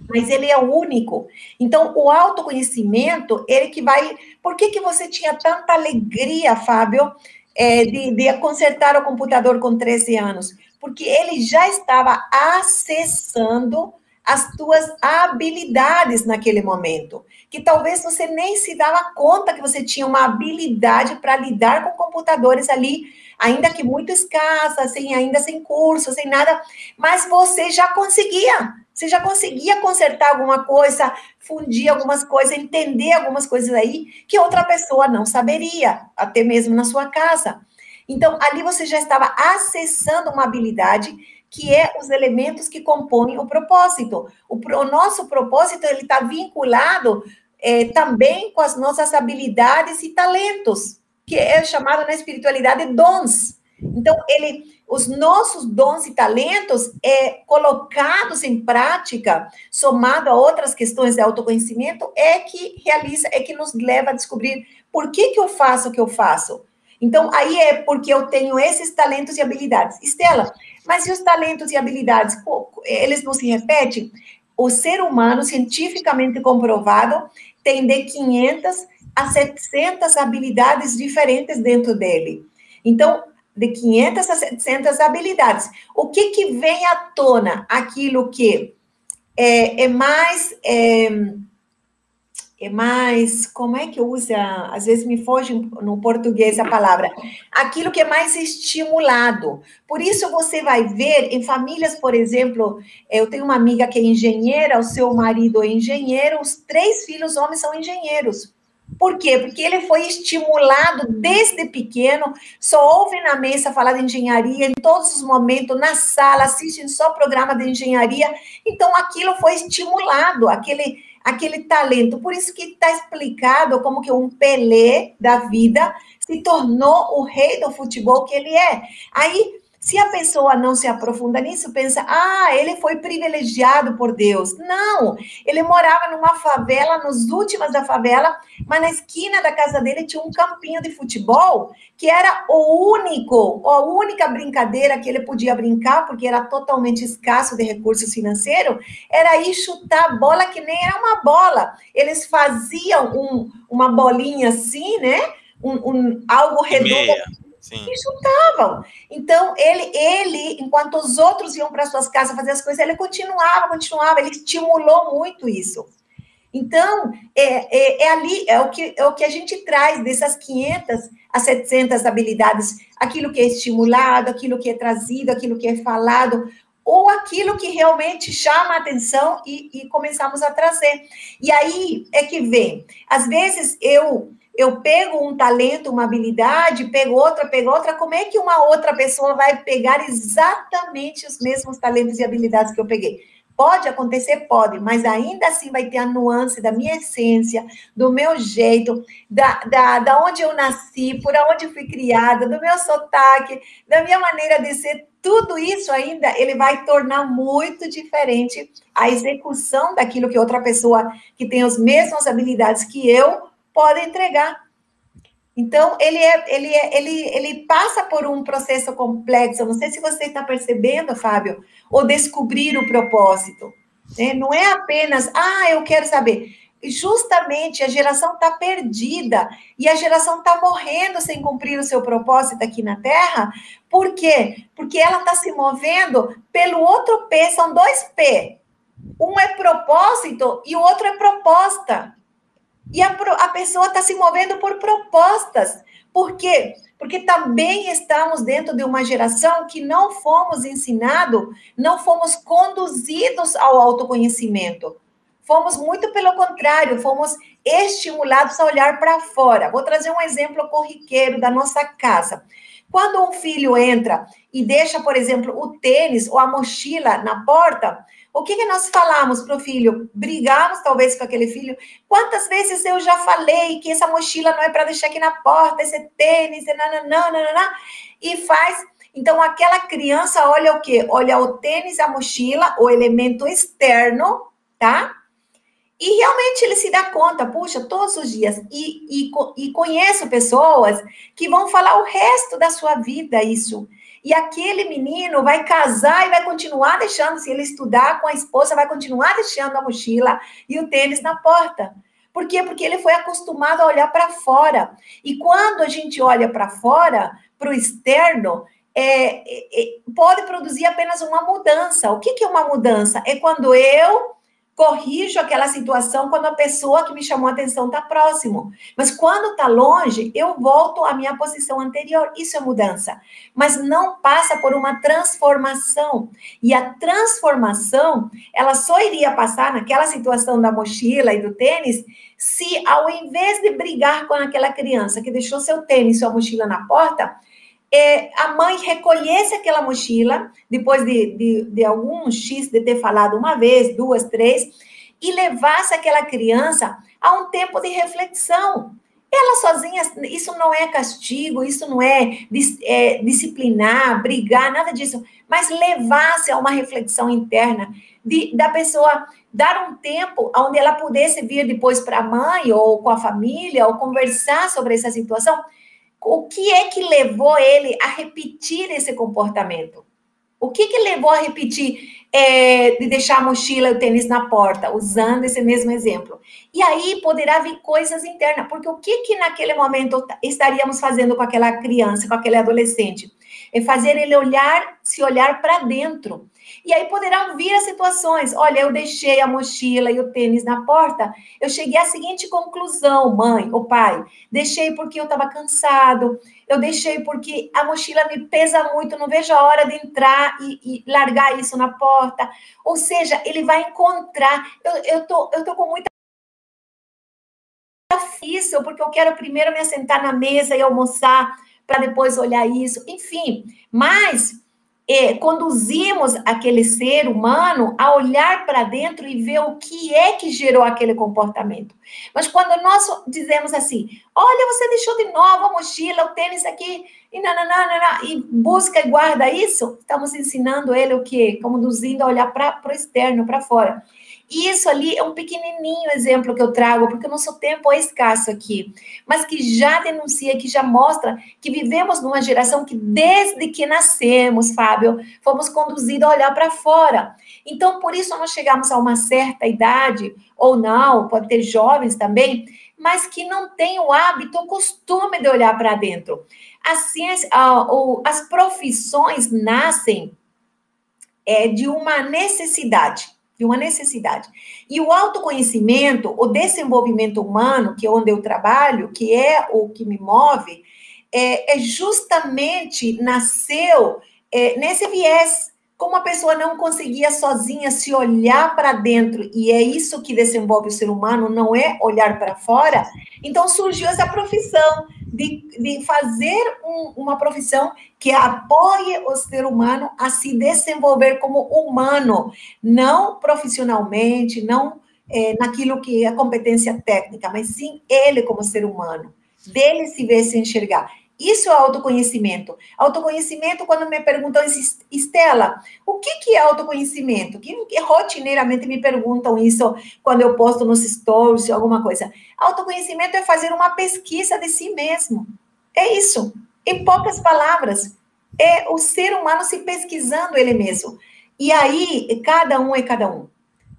mas ele é único. Então, o autoconhecimento, ele que vai. Por que, que você tinha tanta alegria, Fábio, é, de, de consertar o computador com 13 anos? Porque ele já estava acessando as tuas habilidades naquele momento, que talvez você nem se dava conta que você tinha uma habilidade para lidar com computadores ali, ainda que muito escassa, sem ainda sem curso, sem nada, mas você já conseguia. Você já conseguia consertar alguma coisa, fundir algumas coisas, entender algumas coisas aí que outra pessoa não saberia, até mesmo na sua casa. Então, ali você já estava acessando uma habilidade que é os elementos que compõem o propósito. O, o nosso propósito ele está vinculado é, também com as nossas habilidades e talentos, que é chamado na espiritualidade dons. Então, ele os nossos dons e talentos é, colocados em prática, somado a outras questões de autoconhecimento, é que realiza, é que nos leva a descobrir por que, que eu faço o que eu faço. Então, aí é porque eu tenho esses talentos e habilidades. Estela, mas e os talentos e habilidades, eles não se repetem? O ser humano, cientificamente comprovado, tem de 500 a 700 habilidades diferentes dentro dele. Então, de 500 a 700 habilidades. O que, que vem à tona? Aquilo que é, é mais. É mais, como é que usa? Às vezes me foge no português a palavra. Aquilo que é mais estimulado. Por isso você vai ver em famílias, por exemplo, eu tenho uma amiga que é engenheira, o seu marido é engenheiro, os três filhos homens são engenheiros. Por quê? Porque ele foi estimulado desde pequeno, só ouve na mesa falar de engenharia em todos os momentos, na sala, assistem só programa de engenharia. Então, aquilo foi estimulado, aquele, aquele talento. Por isso que está explicado como que um Pelé da vida se tornou o rei do futebol que ele é. Aí, Se a pessoa não se aprofunda nisso, pensa, ah, ele foi privilegiado por Deus. Não, ele morava numa favela, nos últimos da favela, mas na esquina da casa dele tinha um campinho de futebol, que era o único, a única brincadeira que ele podia brincar, porque era totalmente escasso de recursos financeiros, era ir chutar bola que nem era uma bola. Eles faziam um, uma bolinha assim, né? Um, um algo redondo Sim. E chutavam. Então, ele, ele, enquanto os outros iam para suas casas fazer as coisas, ele continuava, continuava, ele estimulou muito isso. Então, é, é, é, ali, é o, que, é o que a gente traz dessas 500 a 700 habilidades, aquilo que é estimulado, aquilo que é trazido, aquilo que é falado, ou aquilo que realmente chama a atenção e, e começamos a trazer. E aí é que vem. Às vezes eu eu pego um talento, uma habilidade, pego outra, pego outra, como é que uma outra pessoa vai pegar exatamente os mesmos talentos e habilidades que eu peguei? Pode acontecer? Pode, mas ainda assim vai ter a nuance da minha essência, do meu jeito, da, da, da onde eu nasci, por onde fui criada, do meu sotaque, da minha maneira de ser. Tudo isso ainda ele vai tornar muito diferente a execução daquilo que outra pessoa que tem as mesmas habilidades que eu pode entregar. Então, ele, é, ele, é, ele, ele passa por um processo complexo. Não sei se você está percebendo, Fábio, ou descobrir o propósito. Né? Não é apenas, ah, eu quero saber. Justamente a geração está perdida e a geração está morrendo sem cumprir o seu propósito aqui na Terra. Por quê? Porque ela está se movendo pelo outro P, são dois P. Um é propósito e o outro é proposta. E a, a pessoa está se movendo por propostas. Por quê? Porque também estamos dentro de uma geração que não fomos ensinados, não fomos conduzidos ao autoconhecimento. Fomos muito pelo contrário, fomos estimulados a olhar para fora. Vou trazer um exemplo corriqueiro da nossa casa. Quando um filho entra e deixa, por exemplo, o tênis ou a mochila na porta, o que, que nós falamos para o filho? Brigamos talvez com aquele filho. Quantas vezes eu já falei que essa mochila não é para deixar aqui na porta, esse tênis, nananã, nananã, e faz. Então, aquela criança olha o quê? Olha o tênis, a mochila, o elemento externo, tá? E realmente ele se dá conta, puxa, todos os dias. E, e, e conheço pessoas que vão falar o resto da sua vida isso. E aquele menino vai casar e vai continuar deixando, se ele estudar com a esposa, vai continuar deixando a mochila e o tênis na porta. Por quê? Porque ele foi acostumado a olhar para fora. E quando a gente olha para fora, para o externo, é, é, é, pode produzir apenas uma mudança. O que, que é uma mudança? É quando eu corrijo aquela situação quando a pessoa que me chamou a atenção está próximo. Mas quando está longe, eu volto à minha posição anterior. Isso é mudança. Mas não passa por uma transformação. E a transformação, ela só iria passar naquela situação da mochila e do tênis se, ao invés de brigar com aquela criança que deixou seu tênis, e sua mochila na porta, é, a mãe recolhesse aquela mochila, depois de, de, de algum X de ter falado uma vez, duas, três, e levasse aquela criança a um tempo de reflexão. Ela sozinha, isso não é castigo, isso não é, é disciplinar, brigar, nada disso, mas levasse a uma reflexão interna de, da pessoa dar um tempo onde ela pudesse vir depois para a mãe ou com a família ou conversar sobre essa situação o que é que levou ele a repetir esse comportamento? O que que levou a repetir é, de deixar a mochila e o tênis na porta, usando esse mesmo exemplo? E aí poderá vir coisas internas, porque o que que naquele momento estaríamos fazendo com aquela criança, com aquele adolescente? É fazer ele olhar, se olhar para dentro. E aí poderão vir as situações. Olha, eu deixei a mochila e o tênis na porta. Eu cheguei à seguinte conclusão, mãe ou pai. Deixei porque eu estava cansado. Eu deixei porque a mochila me pesa muito. Não vejo a hora de entrar e, e largar isso na porta. Ou seja, ele vai encontrar. Eu, eu, tô, eu tô com muita difícil porque eu quero primeiro me assentar na mesa e almoçar para depois olhar isso. Enfim, mas é, conduzimos aquele ser humano a olhar para dentro e ver o que é que gerou aquele comportamento. Mas quando nós dizemos assim, olha, você deixou de novo a mochila, o tênis aqui, e, não, e busca e guarda isso, estamos ensinando ele o quê? Conduzindo a olhar para o externo, para fora. E isso ali é um pequenininho exemplo que eu trago, porque o nosso tempo é escasso aqui, mas que já denuncia, que já mostra que vivemos numa geração que, desde que nascemos, Fábio, fomos conduzidos a olhar para fora. Então, por isso, nós chegamos a uma certa idade, ou não, pode ter jovens também, mas que não tem o hábito, o costume de olhar para dentro. A ciência, as profissões nascem é, de uma necessidade de uma necessidade. E o autoconhecimento, o desenvolvimento humano, que é onde eu trabalho, que é o que me move, é, é justamente nasceu é, nesse viés. Como a pessoa não conseguia sozinha se olhar para dentro, e é isso que desenvolve o ser humano, não é olhar para fora, então surgiu essa profissão de, de fazer um, uma profissão que apoie o ser humano a se desenvolver como humano, não profissionalmente, não é, naquilo que é competência técnica, mas sim ele como ser humano, dele se ver se enxergar. Isso é autoconhecimento. Autoconhecimento, quando me perguntam, Estela, o que, que é autoconhecimento? Que, que rotineiramente me perguntam isso quando eu posto nos stories, alguma coisa. Autoconhecimento é fazer uma pesquisa de si mesmo. É isso. Em poucas palavras, é o ser humano se pesquisando ele mesmo. E aí, cada um é cada um.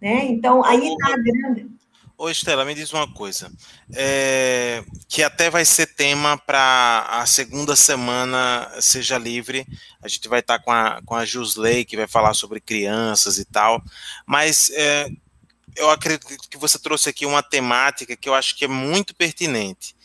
Né? Então, aí está a grande. Ô, Estela, me diz uma coisa, é, que até vai ser tema para a segunda semana Seja Livre. A gente vai estar tá com a, com a Jusley, que vai falar sobre crianças e tal. Mas é, eu acredito que você trouxe aqui uma temática que eu acho que é muito pertinente.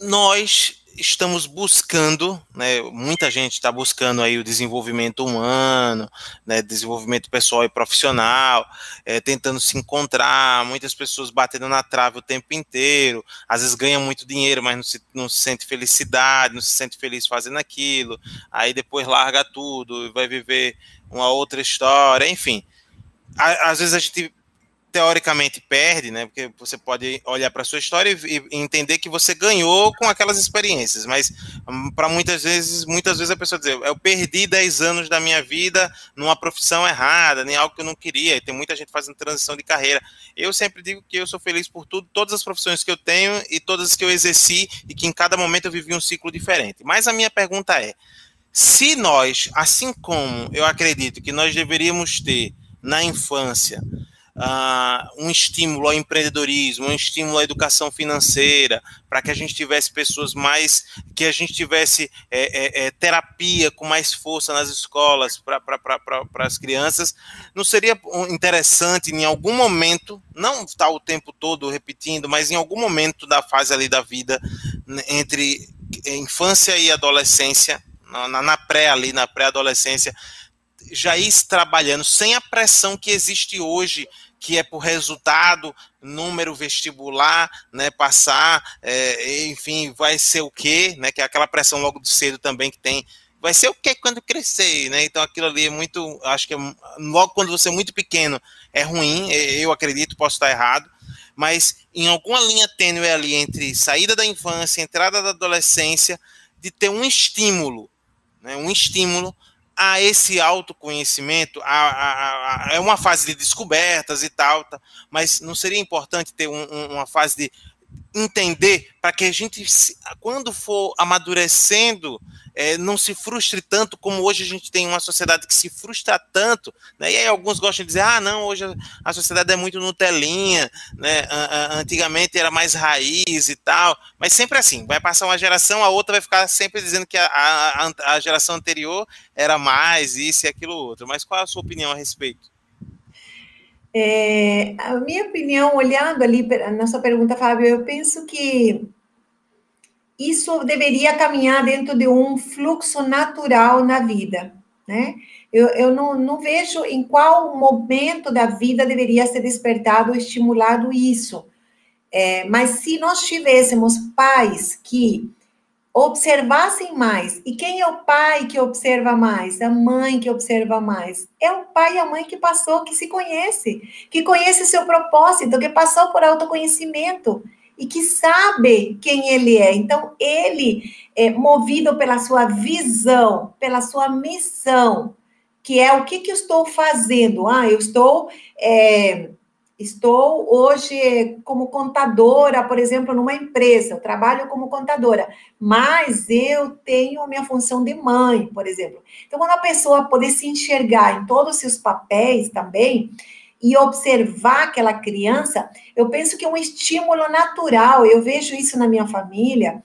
Nós estamos buscando, né, muita gente está buscando aí o desenvolvimento humano, né, desenvolvimento pessoal e profissional, é, tentando se encontrar, muitas pessoas batendo na trave o tempo inteiro, às vezes ganha muito dinheiro, mas não se, não se sente felicidade, não se sente feliz fazendo aquilo, aí depois larga tudo e vai viver uma outra história, enfim. Às vezes a gente teoricamente perde, né? Porque você pode olhar para sua história e, entender que você ganhou com aquelas experiências, mas hum, para muitas vezes, muitas vezes a pessoa diz, eu perdi 10 anos da minha vida numa profissão errada, nem algo que eu não queria. E tem muita gente fazendo transição de carreira. Eu sempre digo que eu sou feliz por tudo, todas as profissões que eu tenho e todas as que eu exerci e que em cada momento eu vivi um ciclo diferente. Mas a minha pergunta é: se nós, assim como eu acredito que nós deveríamos ter na infância, uh, um estímulo ao empreendedorismo, um estímulo à educação financeira, para que a gente tivesse pessoas mais, que a gente tivesse é, é, é, terapia com mais força nas escolas para as crianças, não seria interessante em algum momento, não estar tá o tempo todo repetindo, mas em algum momento da fase ali da vida, né, entre infância e adolescência, na, na pré ali, na pré-adolescência, já ir trabalhando sem a pressão que existe hoje que é por resultado, número vestibular, né, passar, é, enfim, vai ser o quê, né, que é aquela pressão logo de cedo também que tem, vai ser o quê quando crescer, né, então aquilo ali é muito, acho que é, logo quando você é muito pequeno é ruim, eu acredito, posso estar errado, mas em alguma linha tênue ali entre saída da infância, entrada da adolescência, de ter um estímulo, né, um estímulo a esse autoconhecimento, a, a, a, é uma fase de descobertas e tal, tá, mas não seria importante ter um, um, uma fase de entender para que a gente, quando for amadurecendo, é, não se frustre tanto como hoje a gente tem uma sociedade que se frustra tanto, né? E aí alguns gostam de dizer, ah, não, hoje a sociedade é muito Nutelinha, né? Antigamente era mais raiz e tal, mas sempre assim, vai passar uma geração, a outra vai ficar sempre dizendo que a, a, a geração anterior era mais isso e aquilo outro. Mas qual é a sua opinião a respeito? É, a minha opinião, olhando ali na sua pergunta, Fábio, eu penso que isso deveria caminhar dentro de um fluxo natural na vida, né? Eu, eu não, não vejo em qual momento da vida deveria ser despertado ou estimulado isso. É, mas se nós tivéssemos pais que observassem mais. E quem é o pai que observa mais? A mãe que observa mais. É o pai e a mãe que passou, que se conhece, que conhece seu propósito, que passou por autoconhecimento e que sabe quem ele é. Então, ele é movido pela sua visão, pela sua missão, que é o que, que eu estou fazendo. Ah, eu estou é, Estou hoje como contadora, por exemplo, numa empresa, eu trabalho como contadora, mas eu tenho a minha função de mãe, por exemplo. Então, quando a pessoa poder se enxergar em todos os seus papéis também e observar aquela criança, eu penso que é um estímulo natural. Eu vejo isso na minha família.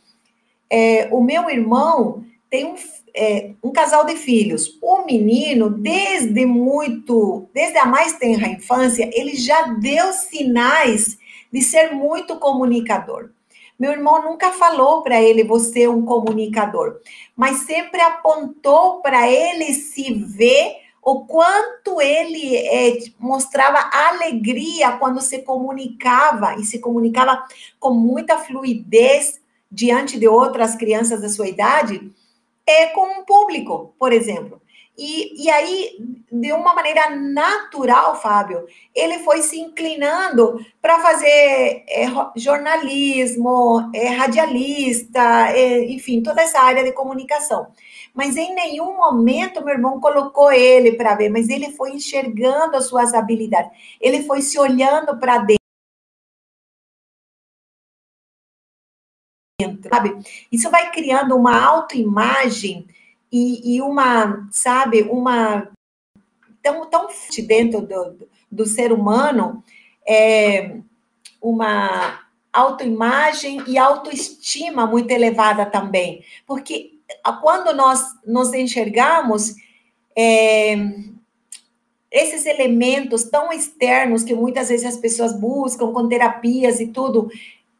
É, o meu irmão tem um é, um casal de filhos. O menino, desde muito, desde a mais tenra infância, ele já deu sinais de ser muito comunicador. Meu irmão nunca falou para ele você é um comunicador, mas sempre apontou para ele se ver o quanto ele é, mostrava alegria quando se comunicava e se comunicava com muita fluidez diante de outras crianças da sua idade é com um público, por exemplo. E, e aí, de uma maneira natural, Fábio, ele foi se inclinando para fazer é, jornalismo, é, radialista, é, enfim, toda essa área de comunicação. Mas em nenhum momento meu irmão colocou ele para ver, mas ele foi enxergando as suas habilidades, ele foi se olhando para dentro. Sabe? Isso vai criando uma autoimagem e, e uma, sabe, uma tão, tão dentro do, do ser humano, é, uma autoimagem e autoestima muito elevada também. Porque quando nós nos enxergamos, é, esses elementos tão externos que muitas vezes as pessoas buscam com terapias e tudo,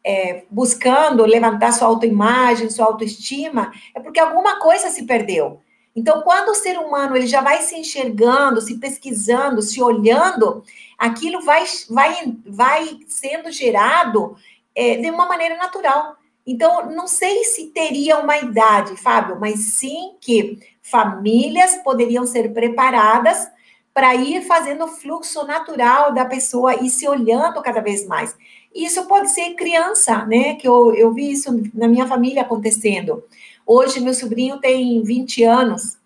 é, buscando levantar sua autoimagem, sua autoestima, é porque alguma coisa se perdeu. Então, quando o ser humano ele já vai se enxergando, se pesquisando, se olhando, aquilo vai, vai, vai sendo gerado é, de uma maneira natural. Então, não sei se teria uma idade, Fábio, mas sim que famílias poderiam ser preparadas para ir fazendo o fluxo natural da pessoa e se olhando cada vez mais. Isso pode ser criança, né? Que eu, eu vi isso na minha família acontecendo. Hoje, meu sobrinho tem 20 anos,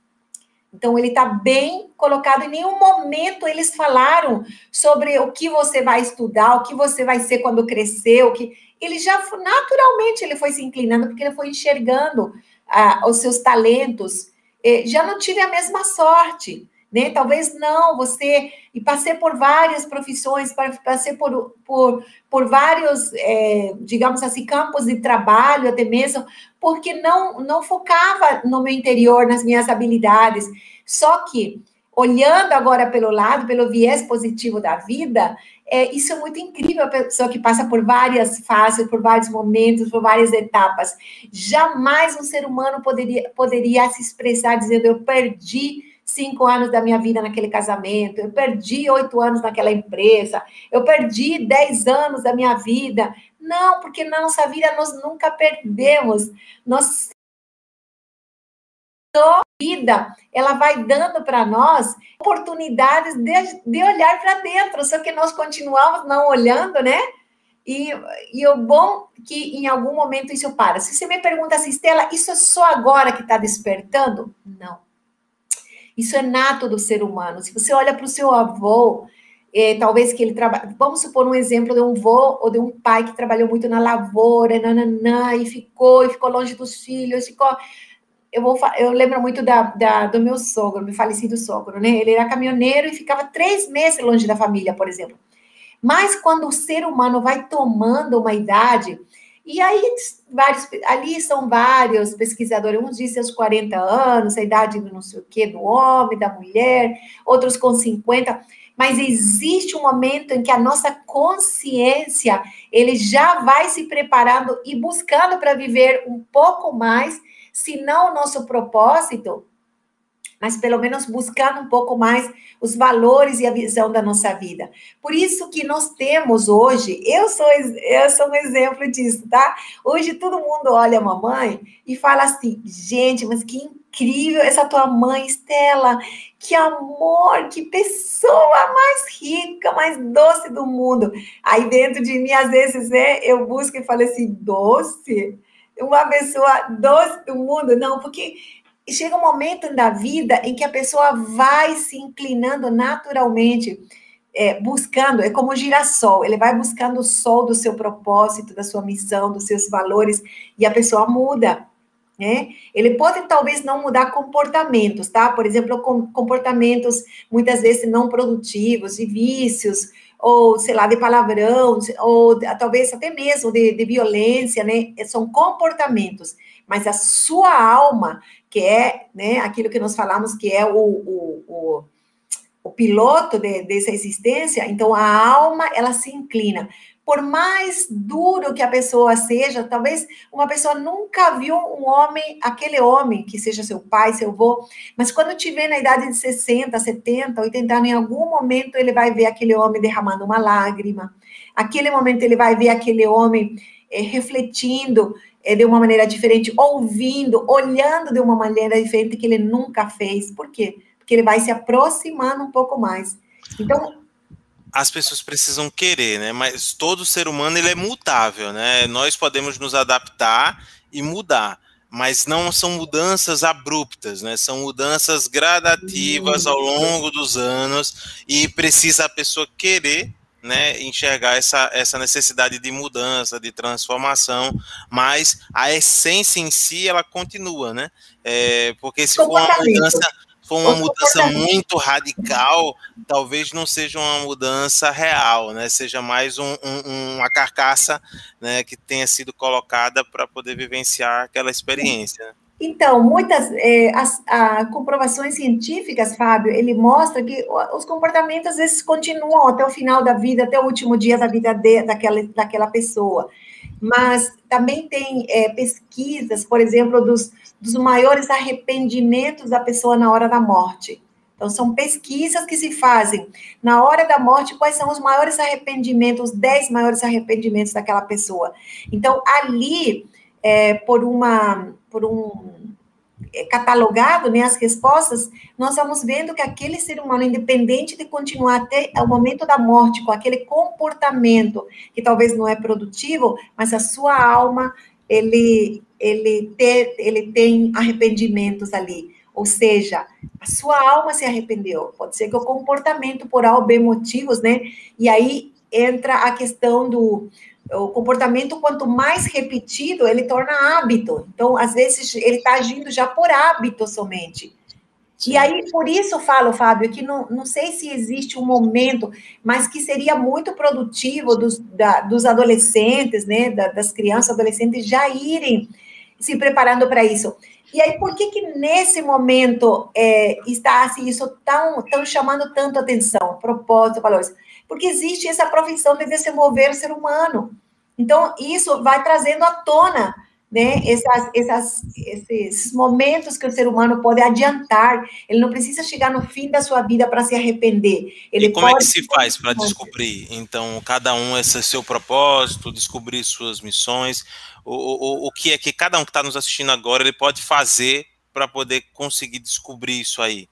então ele está bem colocado. Em nenhum momento eles falaram sobre o que você vai estudar, o que você vai ser quando crescer, o que ele já naturalmente ele foi se inclinando porque ele foi enxergando ah, os seus talentos. Eh, já não tive a mesma sorte né? Talvez não, você e passei por várias profissões, passei por, por, por vários, é, digamos assim, campos de trabalho, até mesmo, porque não, não focava no meu interior, nas minhas habilidades. Só que, olhando agora pelo lado, pelo viés positivo da vida, é, isso é muito incrível, a pessoa que passa por várias fases, por vários momentos, por várias etapas. Jamais um ser humano poderia, poderia se expressar dizendo, eu perdi cinco anos da minha vida naquele casamento, eu perdi oito anos naquela empresa, eu perdi dez anos da minha vida. Não, porque na nossa vida nós nunca perdemos. Nós a vida, ela vai dando para nós oportunidades de, de olhar para dentro, só que nós continuamos não olhando, né? E, e o bom que em algum momento isso para. Se você me pergunta assim, Estela, isso é só agora que está despertando? Não isso é nato do ser humano. Se você olha para o seu avô, é, talvez que ele trabalhe. Vamos supor um exemplo de um avô ou de um pai que trabalhou muito na lavoura, nananã, e ficou, e ficou longe dos filhos, ficou. Eu, vou, eu lembro muito da, da, do meu sogro, meu falecido sogro, né? Ele era caminhoneiro e ficava três meses longe da família, por exemplo. Mas quando o ser humano vai tomando uma idade, e aí, vários, ali são vários pesquisadores, uns dizem aos 40 anos, a idade do não sei o quê, do homem, da mulher, outros com 50, mas existe um momento em que a nossa consciência, ele já vai se preparando e buscando para viver um pouco mais, senão o nosso propósito mas pelo menos buscando um pouco mais os valores e a visão da nossa vida. Por isso que nós temos hoje, eu sou, eu sou um exemplo disso, tá? Hoje todo mundo olha a mamãe e fala assim, gente, mas que incrível essa tua mãe, Estela, que amor, que pessoa mais rica, mais doce do mundo. Aí dentro de mim, às vezes, né, eu busco e falo assim, doce? Uma pessoa doce do mundo? Não, porque chega um momento da vida em que a pessoa vai se inclinando naturalmente, é, buscando, é como o girassol, ele vai buscando o sol do seu propósito, da sua missão, dos seus valores, e a pessoa muda. Né? Ele pode talvez não mudar comportamentos, tá? Por exemplo, comportamentos muitas vezes não produtivos, de vícios, ou sei lá, de palavrão, ou talvez até mesmo de, de violência, né? São comportamentos, mas a sua alma que é né, aquilo que nós falamos que é o, o, o, o piloto de, dessa existência, então a alma ela se inclina. Por mais duro que a pessoa seja, talvez uma pessoa nunca viu um homem, aquele homem que seja seu pai, seu avô, mas quando tiver na idade de 60, 70, 80 anos, em algum momento ele vai ver aquele homem derramando uma lágrima, aquele momento ele vai ver aquele homem é, refletindo é, de uma maneira diferente, ouvindo, olhando de uma maneira diferente que ele nunca fez. Por quê? Porque ele vai se aproximando um pouco mais. Então, as pessoas precisam querer, né? Mas todo ser humano ele é mutável, né? Nós podemos nos adaptar e mudar, mas não são mudanças abruptas, né? São mudanças gradativas ao longo dos anos e precisa a pessoa querer né, enxergar essa, essa necessidade de mudança, de transformação, mas a essência em si ela continua, né? É, porque se for uma mudança, for uma mudança muito radical, talvez não seja uma mudança real, né? Seja mais um, um, uma carcaça né, que tenha sido colocada para poder vivenciar aquela experiência. Então, muitas é, as, a, comprovações científicas, Fábio, ele mostra que os comportamentos às vezes continuam até o final da vida, até o último dia da vida de, daquela, daquela pessoa. Mas também tem é, pesquisas, por exemplo, dos, dos maiores arrependimentos da pessoa na hora da morte. Então, são pesquisas que se fazem na hora da morte, quais são os maiores arrependimentos, os 10 maiores arrependimentos daquela pessoa. Então, ali, é, por uma por um é, catalogado né, as respostas, nós vamos vendo que aquele ser humano, independente de continuar até o momento da morte com aquele comportamento que talvez não é produtivo, mas a sua alma, ele, ele, ter, ele tem arrependimentos ali. Ou seja, a sua alma se arrependeu. Pode ser que o comportamento por A ou B motivos, né? E aí entra a questão do, o comportamento, quanto mais repetido, ele torna hábito. Então, às vezes, ele está agindo já por hábito somente. E aí, por isso eu falo, Fábio, que não, não sei se existe um momento, mas que seria muito produtivo dos, da, dos adolescentes, né, da, das crianças, adolescentes, já irem se preparando para isso. E aí, por que que nesse momento é, está assim, isso tão, tão chamando tanto atenção, propósito, valores? Porque existe essa profissão de desenvolver o ser humano. Então, isso vai trazendo à tona né, essas, essas, esses momentos que o ser humano pode adiantar. Ele não precisa chegar no fim da sua vida para se arrepender. Ele e como é que se faz para descobrir? Então, cada um esse é seu propósito, descobrir suas missões. O, o, o que é que cada um que está nos assistindo agora ele pode fazer para poder conseguir descobrir isso aí?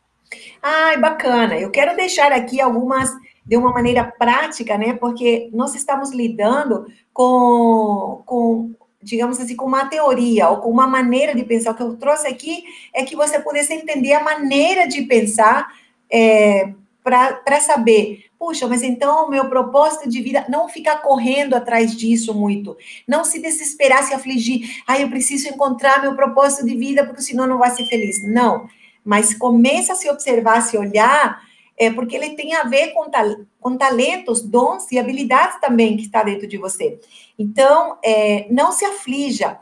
Ai, bacana. Eu quero deixar aqui algumas de uma maneira prática, né? Porque nós estamos lidando com, com digamos assim, com uma teoria ou com uma maneira de pensar. O que eu trouxe aqui é que você pudesse entender a maneira de pensar é, para saber, puxa, mas então o meu propósito de vida, não ficar correndo atrás disso muito, não se desesperar, se afligir, ah, eu preciso encontrar meu propósito de vida, porque senão não vai ser feliz. Não, mas começa a se observar, a se olhar é porque ele tem a ver com, com talentos, dons e habilidades também que está dentro de você. Então, é, não se aflija.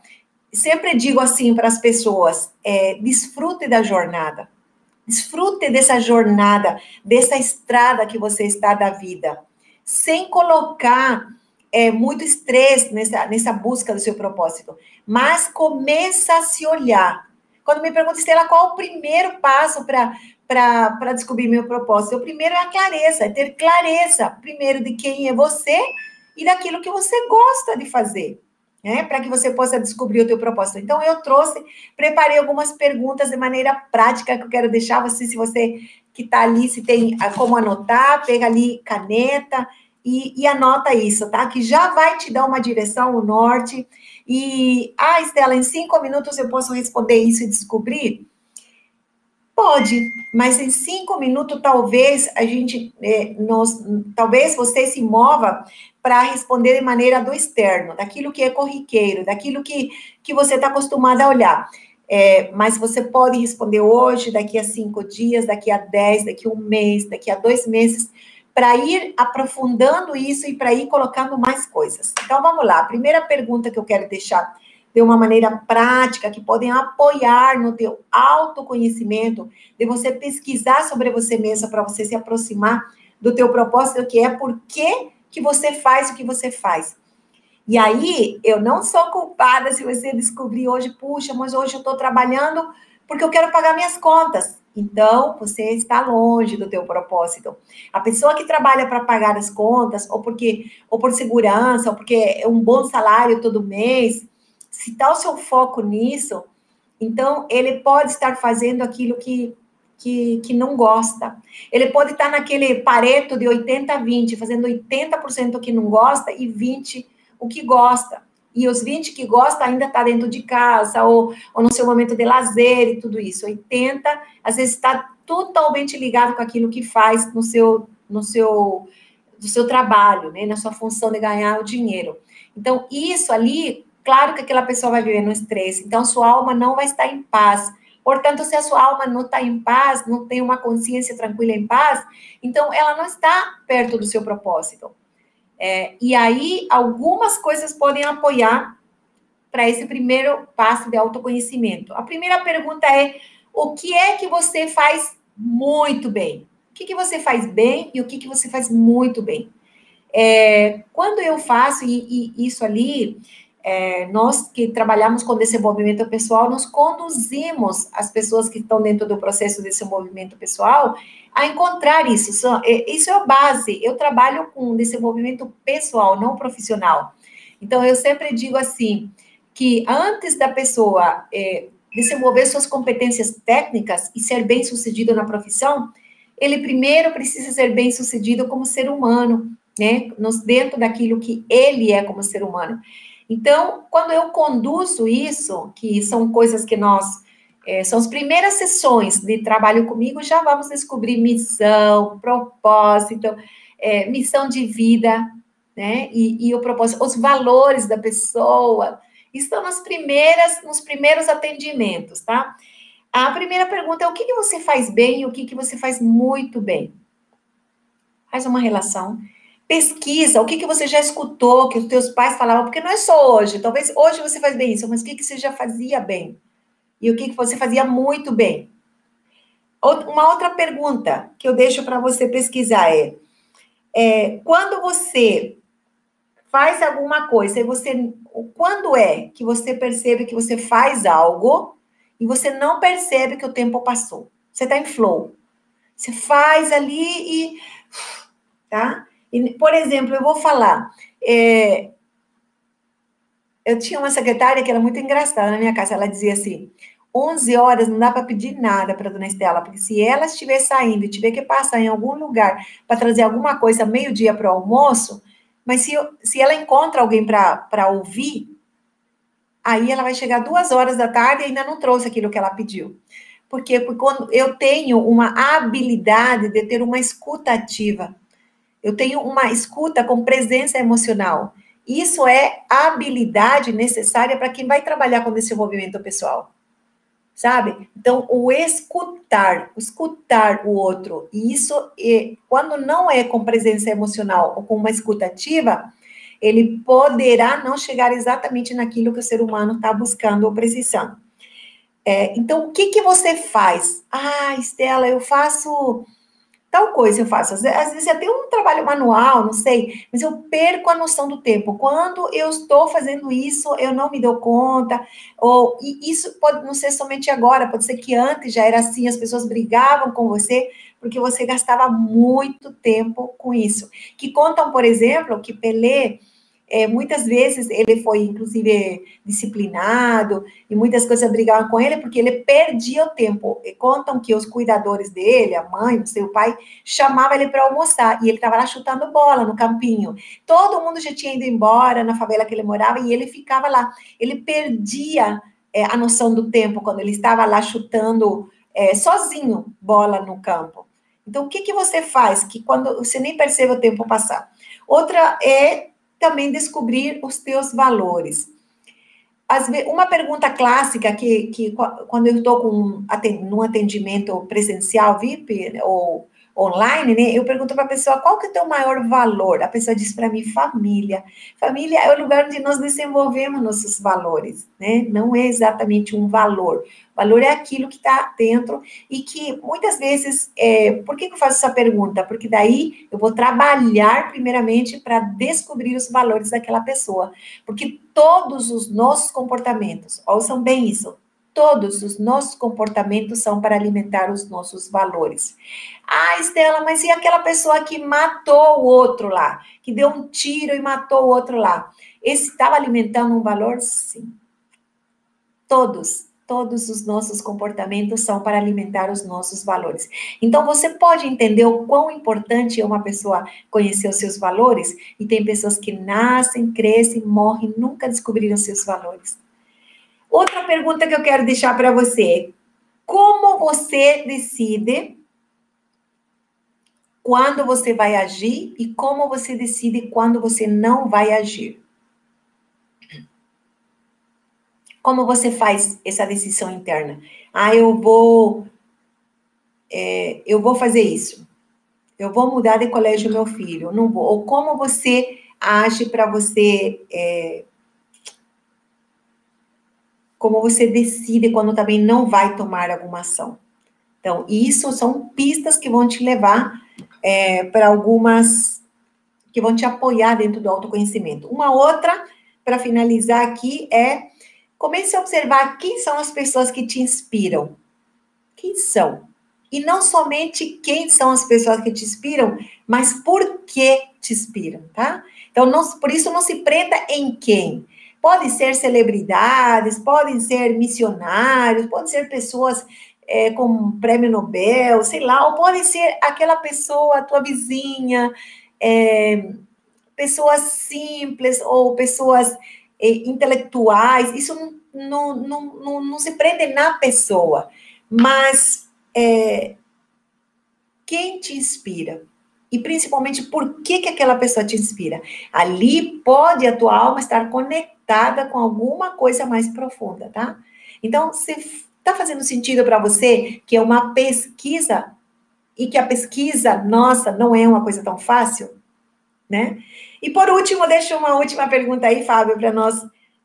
Sempre digo assim para as pessoas: é, desfrute da jornada. Desfrute dessa jornada, dessa estrada que você está da vida, sem colocar é, muito estresse nessa, nessa busca do seu propósito. Mas começa a se olhar Quando me pergunta, Estela, qual o primeiro passo para descobrir meu propósito? O primeiro é a clareza, é ter clareza, primeiro, de quem é você e daquilo que você gosta de fazer. Né, para que você possa descobrir o teu propósito. Então, eu trouxe, preparei algumas perguntas de maneira prática que eu quero deixar você, se você que está ali, se tem ah, como anotar, pega ali caneta e, e, anota isso, tá? Que já vai te dar uma direção, o norte. E, ah, Estela, em cinco minutos eu posso responder isso e descobrir? Pode, mas em cinco minutos talvez a gente, é, talvez você se mova para responder de maneira do externo, daquilo que é corriqueiro, daquilo que, que você está acostumado a olhar. É, mas você pode responder hoje, daqui a cinco dias, daqui a dez, daqui a um mês, daqui a dois meses, para ir aprofundando isso e para ir colocando mais coisas. Então, vamos lá. A primeira pergunta que eu quero deixar de uma maneira prática, que podem apoiar no teu autoconhecimento, de você pesquisar sobre você mesma para você se aproximar do teu propósito, que é por que, que você faz o que você faz. E aí, eu não sou culpada se você descobrir hoje, puxa, mas hoje eu estou trabalhando porque eu quero pagar minhas contas. Então, você está longe do teu propósito. A pessoa que trabalha para pagar as contas, ou porque, ou por segurança, ou porque é um bom salário todo mês, se está o seu foco nisso, então ele pode estar fazendo aquilo que, que, que não gosta. Ele pode estar naquele pareto de 80-20, fazendo 80% o que não gosta e 20% o que gosta e os 20 que gosta ainda está dentro de casa, ou, ou no seu momento de lazer e tudo isso. 80, às vezes, está totalmente ligado com aquilo que faz no seu, no seu, do seu trabalho, né? na sua função de ganhar o dinheiro. Então, isso ali, claro que aquela pessoa vai viver no estresse, então sua alma não vai estar em paz. Portanto, se a sua alma não está em paz, não tem uma consciência tranquila em paz, então ela não está perto do seu propósito. É, e aí, algumas coisas podem apoiar para esse primeiro passo de autoconhecimento. A primeira pergunta é: o que é que você faz muito bem? O que, que você faz bem e o que, que você faz muito bem? É, quando eu faço e, e isso ali, é, nós que trabalhamos com desenvolvimento pessoal, nós conduzimos as pessoas que estão dentro do processo de desenvolvimento pessoal a encontrar isso. É, isso é a base. Eu trabalho com desenvolvimento pessoal, não profissional. Então, eu sempre digo assim, que antes da pessoa é, desenvolver suas competências técnicas e ser bem sucedido na profissão, ele primeiro precisa ser bem sucedido como ser humano, né? Dentro daquilo que ele é como ser humano. Então, quando eu conduzo isso, que são coisas que nós é, são as primeiras sessões de trabalho comigo, já vamos descobrir missão, propósito, é, missão de vida, né? E, e, o propósito, os valores da pessoa, estão nas primeiras, nos primeiros atendimentos, tá? A primeira pergunta é o que, que você faz bem e o que, que você faz muito bem. Faz uma relação pesquisa, o que, que você já escutou, que os teus pais falavam, porque não é só hoje, talvez hoje você faz bem isso, mas o que, que você já fazia bem? E o que, que você fazia muito bem? Uma outra pergunta que eu deixo para você pesquisar é, é, quando você faz alguma coisa, você, quando é que você percebe que você faz algo e você não percebe que o tempo passou? Você está em flow. Você faz ali e, tá? Por exemplo, eu vou falar. É, eu tinha uma secretária que era muito engraçada na minha casa. Ela dizia assim: 11 horas não dá para pedir nada para dona Estela, porque se ela estiver saindo e tiver que passar em algum lugar para trazer alguma coisa meio-dia para o almoço, mas se, se ela encontra alguém para ouvir, aí ela vai chegar duas horas da tarde e ainda não trouxe aquilo que ela pediu. Por quê? Porque quando eu tenho uma habilidade de ter uma escuta ativa. Eu tenho uma escuta com presença emocional. Isso é habilidade necessária para quem vai trabalhar com desenvolvimento pessoal. Sabe? Então, o escutar, escutar o outro, e isso, é, quando não é com presença emocional ou com uma escuta ativa, ele poderá não chegar exatamente naquilo que o ser humano está buscando ou precisando. É, então, o que, que você faz? Ah, Estela, eu faço tal coisa eu faço. Às vezes até um trabalho manual, não sei, mas eu perco a noção do tempo. Quando eu estou fazendo isso, eu não me dou conta. Ou e isso pode não ser somente agora, pode ser que antes já era assim, as pessoas brigavam com você porque você gastava muito tempo com isso. Que contam, por exemplo, que Pelé é, muitas vezes ele foi, inclusive, disciplinado e muitas coisas brigavam com ele porque ele perdia o tempo. E contam que os cuidadores dele, a mãe, o seu pai, chamavam ele para almoçar e ele estava lá chutando bola no campinho. Todo mundo já tinha ido embora na favela que ele morava e ele ficava lá. Ele perdia é, a noção do tempo quando ele estava lá chutando é, sozinho bola no campo. Então, o que, que você faz que quando você nem percebe o tempo passar? Outra é também descobrir os teus valores. uma pergunta clássica que, que quando eu estou com num atendimento presencial VIP ou online, né? Eu pergunto para a pessoa qual que é o teu maior valor. A pessoa diz para mim família. Família é o lugar onde nós desenvolvemos nossos valores, né? Não é exatamente um valor. Valor é aquilo que está dentro e que muitas vezes, é, por que, eu faço essa pergunta? Porque daí eu vou trabalhar primeiramente para descobrir os valores daquela pessoa. Porque todos os nossos comportamentos, ouçam bem isso, Todos os nossos comportamentos são para alimentar os nossos valores. Ah, Estela, mas e aquela pessoa que matou o outro lá? Que deu um tiro e matou o outro lá? Esse estava alimentando um valor? Sim. Todos, todos os nossos comportamentos são para alimentar os nossos valores. Então, você pode entender o quão importante é uma pessoa conhecer os seus valores? E tem pessoas que nascem, crescem, morrem, nunca descobriram seus valores. Outra pergunta que eu quero deixar para você: como você decide quando você vai agir e como você decide quando você não vai agir? Como você faz essa decisão interna? Ah, eu vou, é, eu vou fazer isso. Eu vou mudar de colégio meu filho. Não vou. Ou como você age para você é, como você decide quando também não vai tomar alguma ação. Então, isso são pistas que vão te levar é, para algumas, que vão te apoiar dentro do autoconhecimento. Uma outra, para finalizar aqui, é comece a observar quem são as pessoas que te inspiram. Quem são? E não somente quem são as pessoas que te inspiram, mas por que te inspiram, tá? Então, não, por isso não se prenda em quem, Podem ser celebridades, podem ser missionários, podem ser pessoas é, com prêmio Nobel, sei lá, ou podem ser aquela pessoa, tua vizinha, é, pessoas simples ou pessoas é, intelectuais. Isso não, não, não, não, se prende na pessoa, mas é, quem te inspira? E principalmente por que, que aquela pessoa te inspira? Ali pode a tua alma estar conectada com alguma coisa mais profunda, tá? Então, se está fazendo sentido para você que é uma pesquisa e que a pesquisa, nossa, não é uma coisa tão fácil, né? E por último, deixa uma última pergunta aí, Fábio, para nós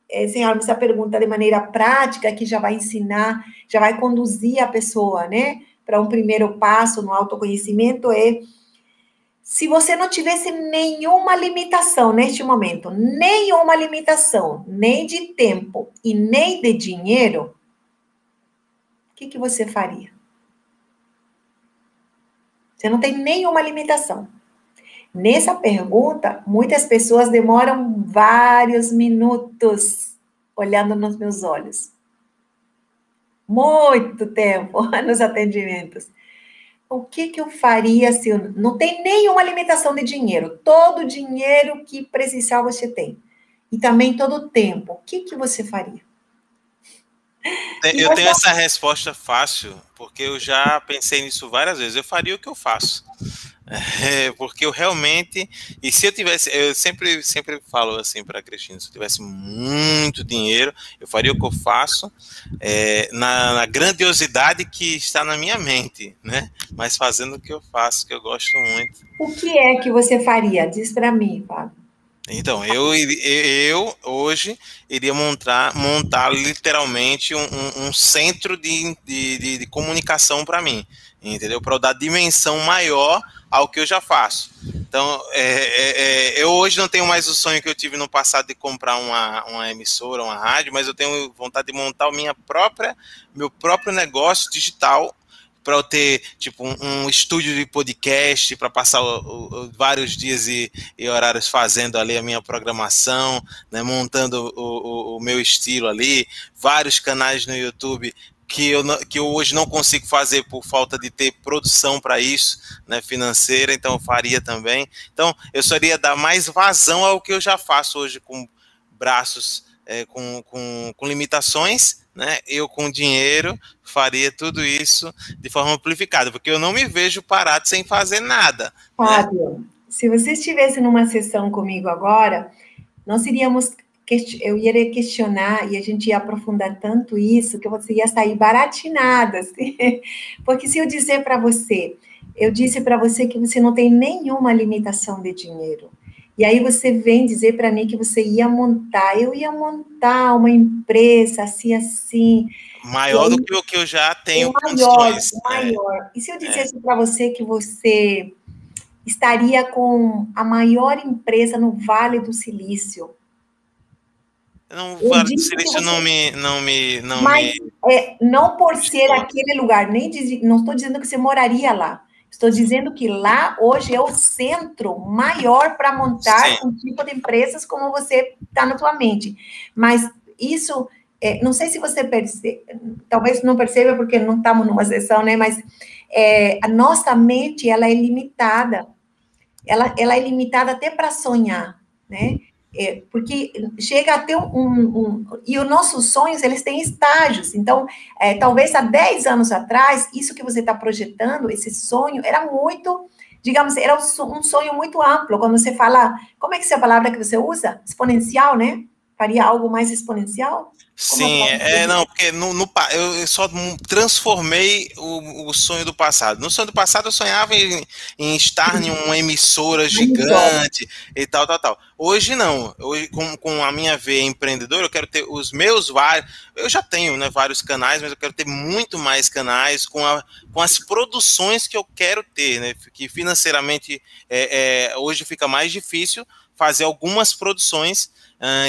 é, ensinarmos essa pergunta de maneira prática, que já vai ensinar, já vai conduzir a pessoa, né, para um primeiro passo no autoconhecimento, é se você não tivesse nenhuma limitação neste momento, nenhuma limitação, nem de tempo e nem de dinheiro, o que, que você faria? Você não tem nenhuma limitação. Nessa pergunta, muitas pessoas demoram vários minutos olhando nos meus olhos. Muito tempo nos atendimentos o que, que eu faria se eu não tem nenhuma limitação de dinheiro, todo o dinheiro que presencial você tem. E também todo o tempo, o que, que você faria? Eu tenho essa resposta fácil, porque eu já pensei nisso várias vezes. Eu faria o que eu faço. É, porque eu realmente. E se eu tivesse. Eu sempre, sempre falo assim para a Cristina: se eu tivesse muito dinheiro, eu faria o que eu faço é, na, na, grandiosidade que está na minha mente, né? Mas fazendo o que eu faço, que eu gosto muito. O que é que você faria? Diz para mim, Fábio. Então, eu, eu hoje iria montar, montar literalmente um, um, centro de, de, de comunicação para mim, entendeu? Para dar dimensão maior ao que eu já faço. Então, é, é, é, eu hoje não tenho mais o sonho que eu tive no passado de comprar uma, uma emissora, uma rádio, mas eu tenho vontade de montar minha própria, meu próprio negócio digital para eu ter tipo um, um, estúdio de podcast para passar o, o, vários dias e, e, horários fazendo ali a minha programação, né, montando o, o, meu estilo ali, vários canais no YouTube que eu, que eu hoje não consigo fazer por falta de ter produção para isso, né, financeira, então eu faria também. Então eu só iria dar mais vazão ao que eu já faço hoje com braços é, com, com, com limitações né, eu com dinheiro faria tudo isso de forma amplificada, porque eu não me vejo parado sem fazer nada. Né? Fábio, né? se você estivesse numa sessão comigo agora, nós iríamos eu iria questionar e a gente ia aprofundar tanto isso que você ia sair baratinada, assim. porque se eu dizer para você, eu disse para você que você não tem nenhuma limitação de dinheiro. E aí você vem dizer para mim que você ia montar, eu ia montar uma empresa assim, assim. Maior do que o que eu já tenho. Maior, né? maior. E se eu dissesse é. para você que você estaria com a maior empresa no Vale do Silício? Não, o Vale do Silício você... não me, não me, não Mas, me... É, não por ser aquele lugar, nem diz, não estou dizendo que você moraria lá. Estou dizendo que lá hoje é o centro maior para montar Sim. um tipo de empresas como você está na tua mente. Mas isso, é, não sei se você percebe, talvez não perceba porque não estamos numa sessão, né? Mas é, a nossa mente ela é limitada. Ela, ela é limitada até para sonhar, né? É, porque chega a ter um, um, E os nossos sonhos, eles têm estágios. Então, é, talvez há 10 anos atrás, isso que você está projetando, esse sonho, era muito, digamos, era um sonho muito amplo. Quando você fala, como é que é a palavra que você usa? Exponencial, né? Faria algo mais exponencial? Sim, é, não, porque no, no, eu só transformei o, o, sonho do passado. No sonho do passado eu sonhava em, em estar em uma emissora gigante e tal, tal, tal. Hoje não. Hoje, com, com a minha veia empreendedora, eu quero ter os meus vários. Eu já tenho né, vários canais, mas eu quero ter muito mais canais com, a, com as produções que eu quero ter, né? Que financeiramente é, é, hoje fica mais difícil fazer algumas produções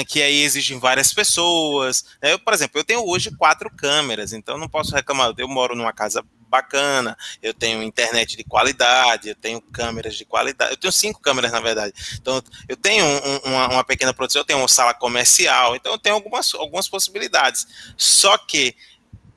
que aí exigem várias pessoas. Eu, por exemplo, eu tenho hoje quatro câmeras, então não posso reclamar. Eu moro numa casa bacana, eu tenho internet de qualidade, eu tenho câmeras de qualidade, eu tenho cinco câmeras na verdade. Então eu tenho um, uma, uma, pequena produção, eu tenho uma sala comercial, então eu tenho algumas, algumas possibilidades. Só que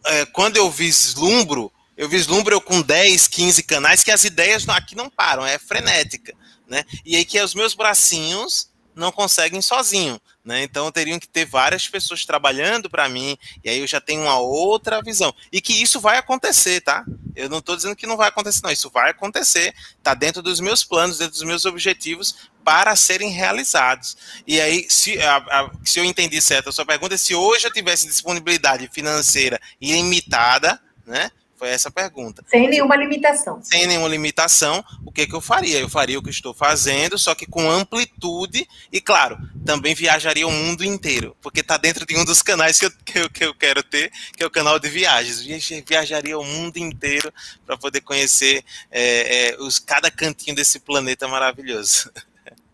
é, quando eu vislumbro, eu vislumbro eu com 10, 15 canais que as ideias aqui não param, é frenética né? E aí que os meus bracinhos não conseguem sozinho, né? Então teriam que ter várias pessoas trabalhando para mim, e aí eu já tenho uma outra visão. E que isso vai acontecer, tá? Eu não estou dizendo que não vai acontecer, não. Isso vai acontecer, tá dentro dos meus planos, dentro dos meus objetivos para serem realizados. E aí, se, a, a, se eu entendi certo a sua pergunta, se hoje eu tivesse disponibilidade financeira ilimitada, né? Foi essa a pergunta. Sem nenhuma limitação. Sem nenhuma limitação, o que, que eu faria? Eu faria o que estou fazendo, só que com amplitude e, claro, também viajaria o mundo inteiro, porque está dentro de um dos canais que eu, que eu, que eu quero ter, que é o canal de viagens. Viajaria o mundo inteiro para poder conhecer é, é, os, cada cantinho desse planeta maravilhoso.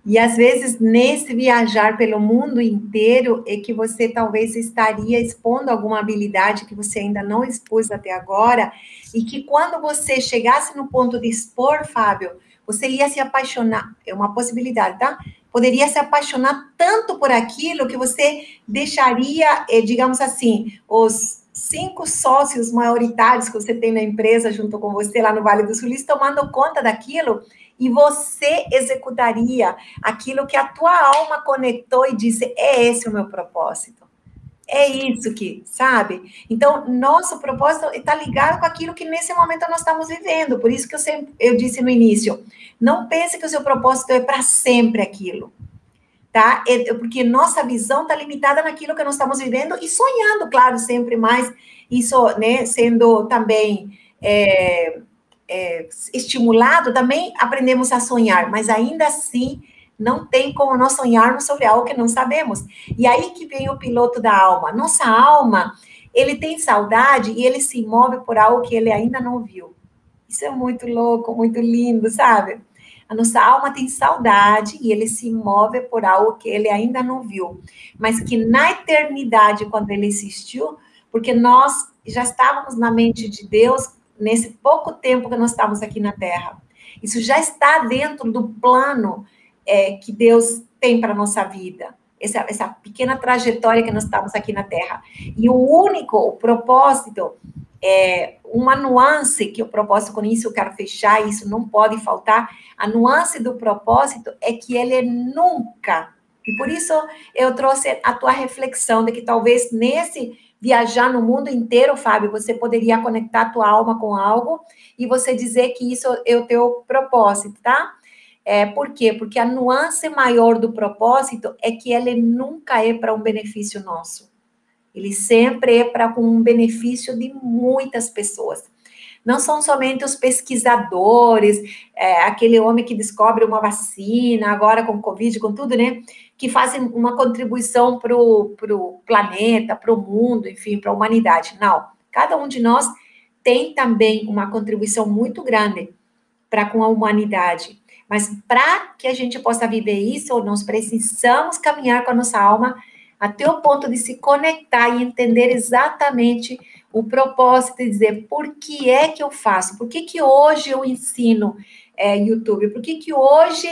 E às vezes, nesse viajar pelo mundo inteiro, é que você talvez estaria expondo alguma habilidade que você ainda não expôs até agora, e que quando você chegasse no ponto de expor, Fábio, você ia se apaixonar, é uma possibilidade, tá? Poderia se apaixonar tanto por aquilo que você deixaria, eh, digamos assim, os cinco sócios maioritários que você tem na empresa junto com você lá no Vale do Sul, tomando conta daquilo e você executaria aquilo que a tua alma conectou e disse: é esse o meu propósito. É isso que, sabe? Então, nosso propósito está ligado com aquilo que nesse momento nós estamos vivendo. Por isso que eu sempre eu disse no início: não pense que o seu propósito é para sempre aquilo. Tá? É, porque nossa visão está limitada naquilo que nós estamos vivendo e sonhando, claro, sempre mais. Isso, né, sendo também é, é, estimulado, também aprendemos a sonhar, mas ainda assim Não tem como nós sonharmos sobre algo que não sabemos. E aí que vem o piloto da alma. Nossa alma, ele tem saudade e ele se move por algo que ele ainda não viu. Isso é muito louco, muito lindo, sabe? A nossa alma tem saudade e ele se move por algo que ele ainda não viu, mas que na eternidade, quando ele existiu, porque nós já estávamos na mente de Deus nesse pouco tempo que nós estávamos aqui na Terra. Isso já está dentro do plano é, que Deus tem para a nossa vida. Essa, essa pequena trajetória que nós estamos aqui na Terra. E o único o propósito é, uma nuance que o propósito com isso eu quero fechar, isso não pode faltar. A nuance do propósito é que ele é nunca. E por isso eu trouxe a tua reflexão de que talvez nesse viajar no mundo inteiro, Fábio, você poderia conectar tua alma com algo e você dizer que isso é o teu propósito, tá? É, por quê? Porque a nuance maior do propósito é que ele nunca é para um benefício nosso. Ele sempre é para um benefício de muitas pessoas. Não são somente os pesquisadores, é, aquele homem que descobre uma vacina, agora com Covid, com tudo, né? Que fazem uma contribuição para o planeta, para o mundo, enfim, para a humanidade. Não. Cada um de nós tem também uma contribuição muito grande para com a humanidade. Mas para que a gente possa viver isso, nós precisamos caminhar com a nossa alma até o ponto de se conectar e entender exatamente o propósito e dizer por que é que eu faço, por que, que hoje eu ensino é, YouTube, por que, que hoje,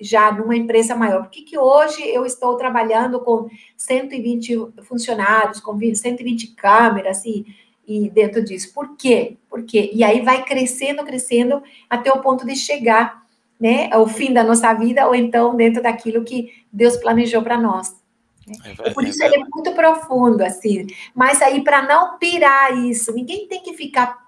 já numa empresa maior, por que, que hoje eu estou trabalhando com 120 funcionários, com 120 câmeras e, e dentro disso. Por quê? Por quê? E aí vai crescendo, crescendo até o ponto de chegar né, ao fim da nossa vida, ou então dentro daquilo que Deus planejou para nós. É, por isso ele é muito profundo, assim. Mas aí, para não pirar isso, ninguém tem que ficar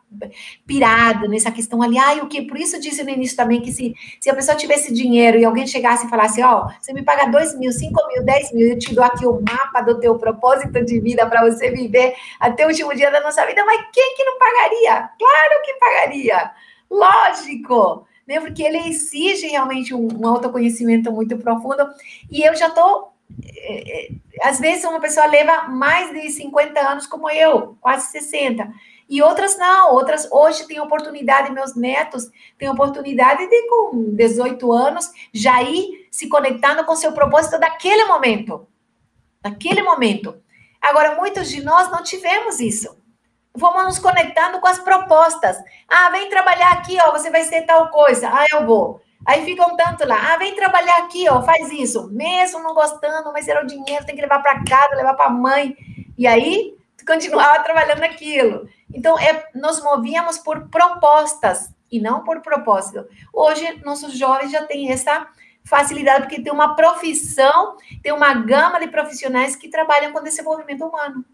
pirado nessa questão ali. Ah, o que? Por isso disse no início também que se, se a pessoa tivesse dinheiro e alguém chegasse e falasse, ó, oh, você me paga 2 mil, 5 mil, 10 mil, eu te dou aqui o mapa do teu propósito de vida para você viver até o último dia da nossa vida, mas quem que não pagaria? Claro que pagaria. Lógico. Né? Porque ele exige realmente um, um autoconhecimento muito profundo. E eu já estou é, é, às vezes uma pessoa leva mais de 50 anos como eu, quase 60. E outras não, outras hoje têm oportunidade, meus netos têm oportunidade de com 18 anos já ir se conectando com seu propósito daquele momento. Daquele momento. Agora, muitos de nós não tivemos isso. Vamos nos conectando com as propostas. Ah, vem trabalhar aqui, ó, você vai ser tal coisa. Ah, eu vou. Aí ficam tanto lá, ah, vem trabalhar aqui, ó, faz isso. Mesmo não gostando, mas era o dinheiro, tem que levar para casa, levar para a mãe. E aí, continuava trabalhando aquilo. Então, é, nós movíamos por propostas e não por propósito. Hoje, nossos jovens já têm essa facilidade, porque tem uma profissão, tem uma gama de profissionais que trabalham com desenvolvimento humano.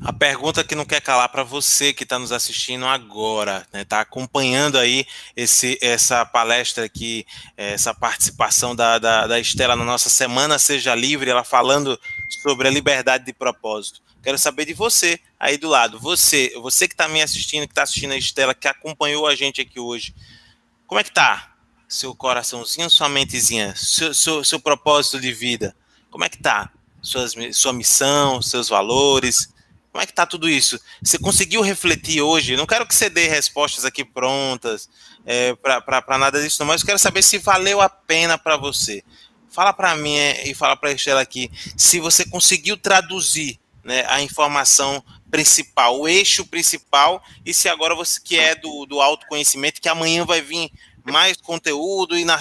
A pergunta que não quer calar para você que está nos assistindo agora, está né, tá acompanhando aí esse, essa palestra aqui, essa participação da, da, da Estela na nossa Semana Seja Livre, ela falando sobre a liberdade de propósito. Quero saber de você aí do lado. Você, você que está me assistindo, que está assistindo a Estela, que acompanhou a gente aqui hoje. Como é que tá? Seu coraçãozinho, sua mentezinha, seu, seu, seu propósito de vida. Como é que tá? Sua missão, seus valores, como é que tá tudo isso? Você conseguiu refletir hoje? Não quero que você dê respostas aqui prontas é, para nada disso, mas eu quero saber se valeu a pena para você. Fala para mim é, e fala para a Estela aqui se você conseguiu traduzir né, a informação principal, o eixo principal, e se agora você que é do, do autoconhecimento, que amanhã vai vir mais conteúdo e na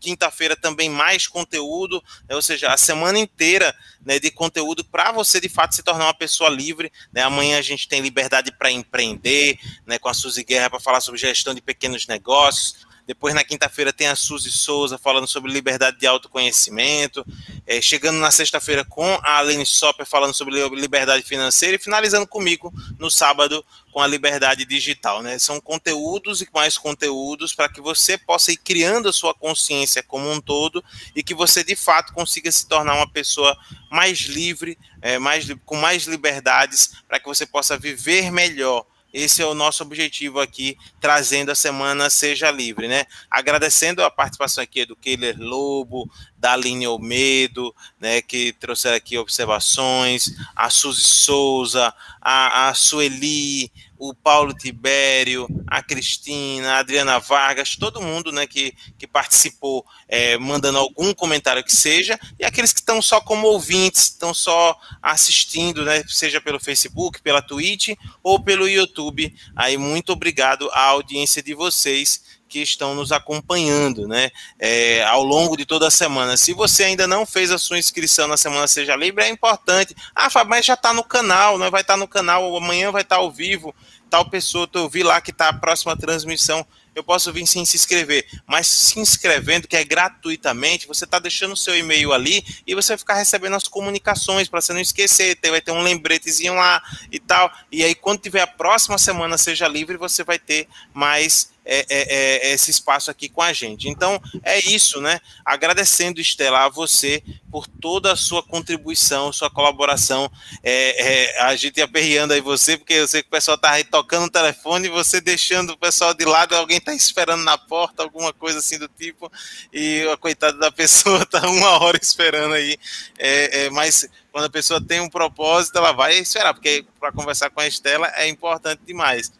quinta-feira também mais conteúdo, né, ou seja, a semana inteira né, de conteúdo para você de fato se tornar uma pessoa livre. Né? Amanhã a gente tem liberdade para empreender, né, com a Suzy Guerra para falar sobre gestão de pequenos negócios. Depois, na quinta-feira, tem a Suzy Souza falando sobre liberdade de autoconhecimento. É, chegando na sexta-feira com a Aline Sopper falando sobre liberdade financeira. E finalizando comigo no sábado com a liberdade digital. Né? São conteúdos e mais conteúdos para que você possa ir criando a sua consciência como um todo e que você, de fato, consiga se tornar uma pessoa mais livre, é, mais, com mais liberdades, para que você possa viver melhor esse é o nosso objetivo aqui, trazendo a semana Seja Livre, né? Agradecendo a participação aqui do Keiler Lobo, da Aline Almedo, né, que trouxeram aqui observações, a Suzy Souza, a, a Sueli, o Paulo Tibério, a Cristina, a Adriana Vargas, todo mundo né, que, que participou, é, mandando algum comentário que seja, e aqueles que estão só como ouvintes, estão só assistindo, né, seja pelo Facebook, pela Twitch ou pelo YouTube. Aí, muito obrigado à audiência de vocês que estão nos acompanhando, né, é, ao longo de toda a semana. Se você ainda não fez a sua inscrição na Semana Seja Livre, é importante. Ah, Fábio, mas já está no canal, né, vai estar tá no canal, amanhã vai estar tá ao vivo, tal pessoa, eu vi lá que está a próxima transmissão, eu posso vir sem se inscrever, mas se inscrevendo, que é gratuitamente, você está deixando o seu e-mail ali e você vai ficar recebendo as comunicações para você não esquecer, vai ter um lembretezinho lá e tal, e aí quando tiver a próxima semana Seja Livre, você vai ter mais é, é, é, esse espaço aqui com a gente. Então, é isso, né? Agradecendo, Estela, a você por toda a sua contribuição, sua colaboração. É, é, a gente aperreando aí você, porque eu sei que o pessoal tá aí tocando o telefone você deixando o pessoal de lado, alguém tá esperando na porta, alguma coisa assim do tipo, e a coitada da pessoa tá uma hora esperando aí. É, mas quando a pessoa tem um propósito, ela vai esperar, porque para conversar com a Estela é importante demais.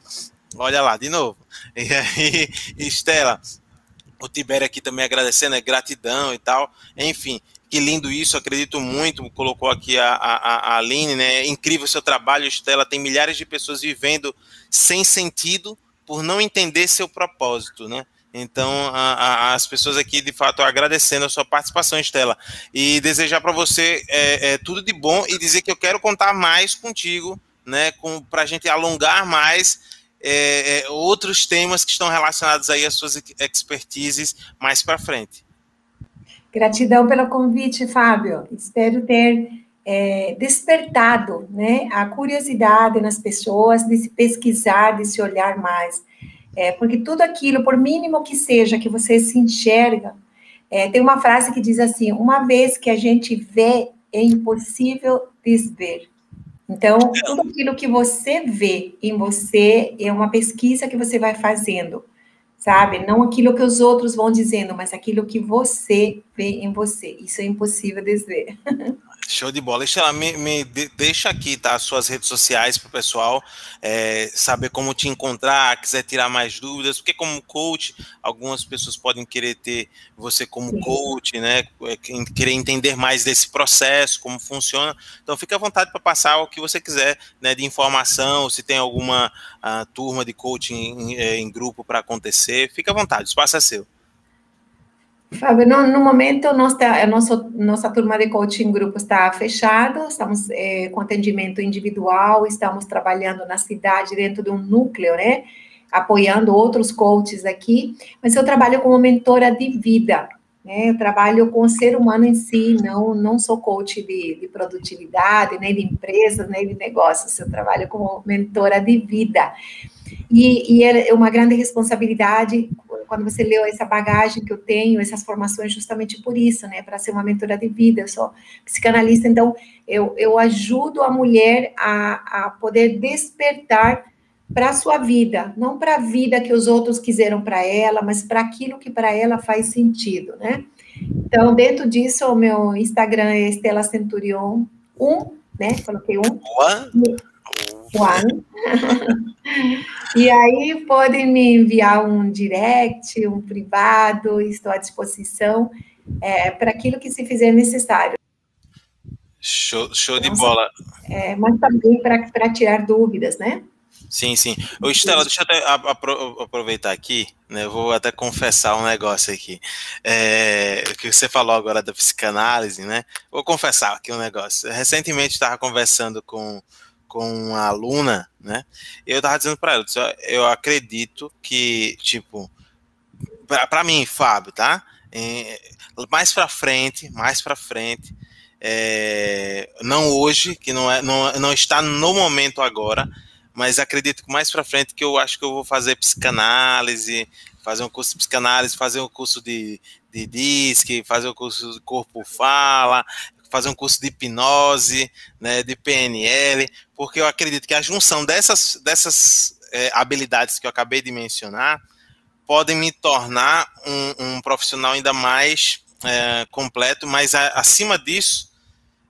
Olha lá, de novo. E aí, Estela, o Tibério aqui também agradecendo, é gratidão e tal. Enfim, que lindo isso, acredito muito. Colocou aqui a, a, a Aline, né? É incrível seu trabalho, Estela. Tem milhares de pessoas vivendo sem sentido por não entender seu propósito, né? Então, a, a, as pessoas aqui, de fato, agradecendo a sua participação, Estela. E desejar para você é, é, tudo de bom e dizer que eu quero contar mais contigo, né? Para a gente alongar mais é, é, outros temas que estão relacionados aí às suas expertises mais para frente. Gratidão pelo convite, Fábio. Espero ter é, despertado né, a curiosidade nas pessoas de se pesquisar, de se olhar mais. É, porque tudo aquilo, por mínimo que seja, que você se enxerga, é, tem uma frase que diz assim: uma vez que a gente vê, é impossível desver. Então, tudo aquilo que você vê em você é uma pesquisa que você vai fazendo, sabe? Não aquilo que os outros vão dizendo, mas aquilo que você vê em você. Isso é impossível desver. Show de bola. Deixa, me, me deixa aqui, tá? As suas redes sociais para o pessoal é, saber como te encontrar, quiser tirar mais dúvidas, porque como coach, algumas pessoas podem querer ter você como Sim. coach, né? É, querer entender mais desse processo, como funciona. Então fique à vontade para passar o que você quiser, né? De informação, se tem alguma uh, turma de coaching em, é, em grupo para acontecer, fique à vontade, o espaço é seu. Fábio, no, no momento, nossa, nosso, nossa turma de coaching grupo está fechada, estamos é, com atendimento individual, estamos trabalhando na cidade dentro de um núcleo, né? Apoiando outros coaches aqui, mas eu trabalho como mentora de vida, né? Eu trabalho com o ser humano em si, não, não sou coach de, de produtividade, nem de empresas, nem de negócios, eu trabalho como mentora de vida. E, e é uma grande responsabilidade quando você leu essa bagagem que eu tenho, essas formações, justamente por isso, né? Para ser uma mentora de vida, eu sou psicanalista, então eu, eu ajudo a mulher a, a poder despertar para a sua vida, não para a vida que os outros quiseram para ela, mas para aquilo que para ela faz sentido, né? Então, dentro disso, o meu Instagram é Estela Centurion 1, né? Coloquei um. Boa. E aí podem me enviar um direct, um privado, estou à disposição é, para aquilo que se fizer necessário. Show, show de bola. É, mas também para tirar dúvidas, né? Sim, sim. Ô, Estela, deixa eu até aproveitar aqui, né? Eu vou até confessar um negócio aqui. É, que você falou agora da psicanálise, né? Vou confessar aqui um negócio. Recentemente estava conversando com com uma aluna, né? Eu tava dizendo para ela, eu acredito que, tipo, para mim, Fábio, tá? É, mais para frente, mais para frente, é, não hoje, que não, é, não, não está no momento agora, mas acredito que mais para frente que eu acho que eu vou fazer psicanálise, fazer um curso de psicanálise, fazer um curso de, de DISC, fazer um curso de corpo fala, fazer um curso de hipnose, né, de PNL, porque eu acredito que a junção dessas, dessas é, habilidades que eu acabei de mencionar podem me tornar um, um profissional ainda mais é, completo, mas a, acima disso,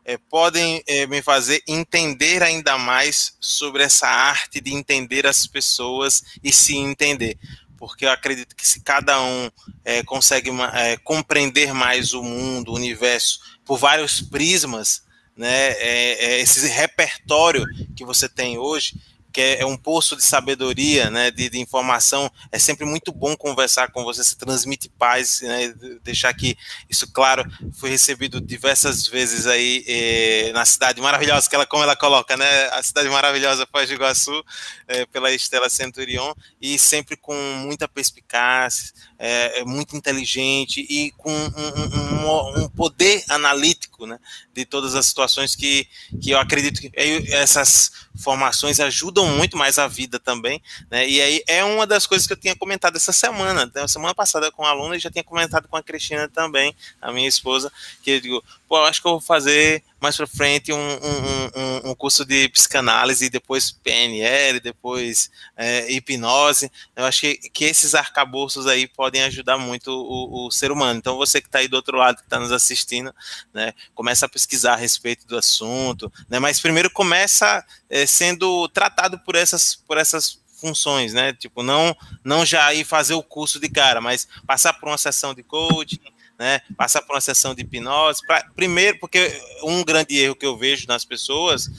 é, podem é, me fazer entender ainda mais sobre essa arte de entender as pessoas e se entender. Porque eu acredito que se cada um é, consegue é, compreender mais o mundo, o universo, por vários prismas, né, é, é, esse repertório que você tem hoje, que é, é um poço de sabedoria, né, de, de, informação. É sempre muito bom conversar com você, se transmite paz, né, deixar que isso claro. Foi recebido diversas vezes aí eh, na cidade maravilhosa, que ela, como ela coloca, né, a cidade maravilhosa Foz do Iguaçu, eh, pela Estela Centurion, e sempre com muita perspicácia, é, é muito inteligente e com um, um, um, poder analítico né, de todas as situações que, que eu acredito que essas formações ajudam muito mais a vida também. Né, e aí é uma das coisas que eu tinha comentado essa semana, né, semana passada com a aluna e já tinha comentado com a Cristina também, a minha esposa, que eu digo, pô, acho que eu vou fazer mais para frente um, um, um, um, curso de psicanálise, depois PNL, depois é, hipnose. Eu acho que, que esses arcabouços aí podem ajudar muito o, o ser humano. Então, você que está aí do outro lado, que está nos assistindo, né, começa a pesquisar a respeito do assunto, né, mas primeiro começa é, sendo tratado por essas, por essas funções, né? Tipo, não, não já ir fazer o curso de cara, mas passar por uma sessão de coaching, né? Passar por uma sessão de hipnose. Pra, primeiro, porque um grande erro que eu vejo nas pessoas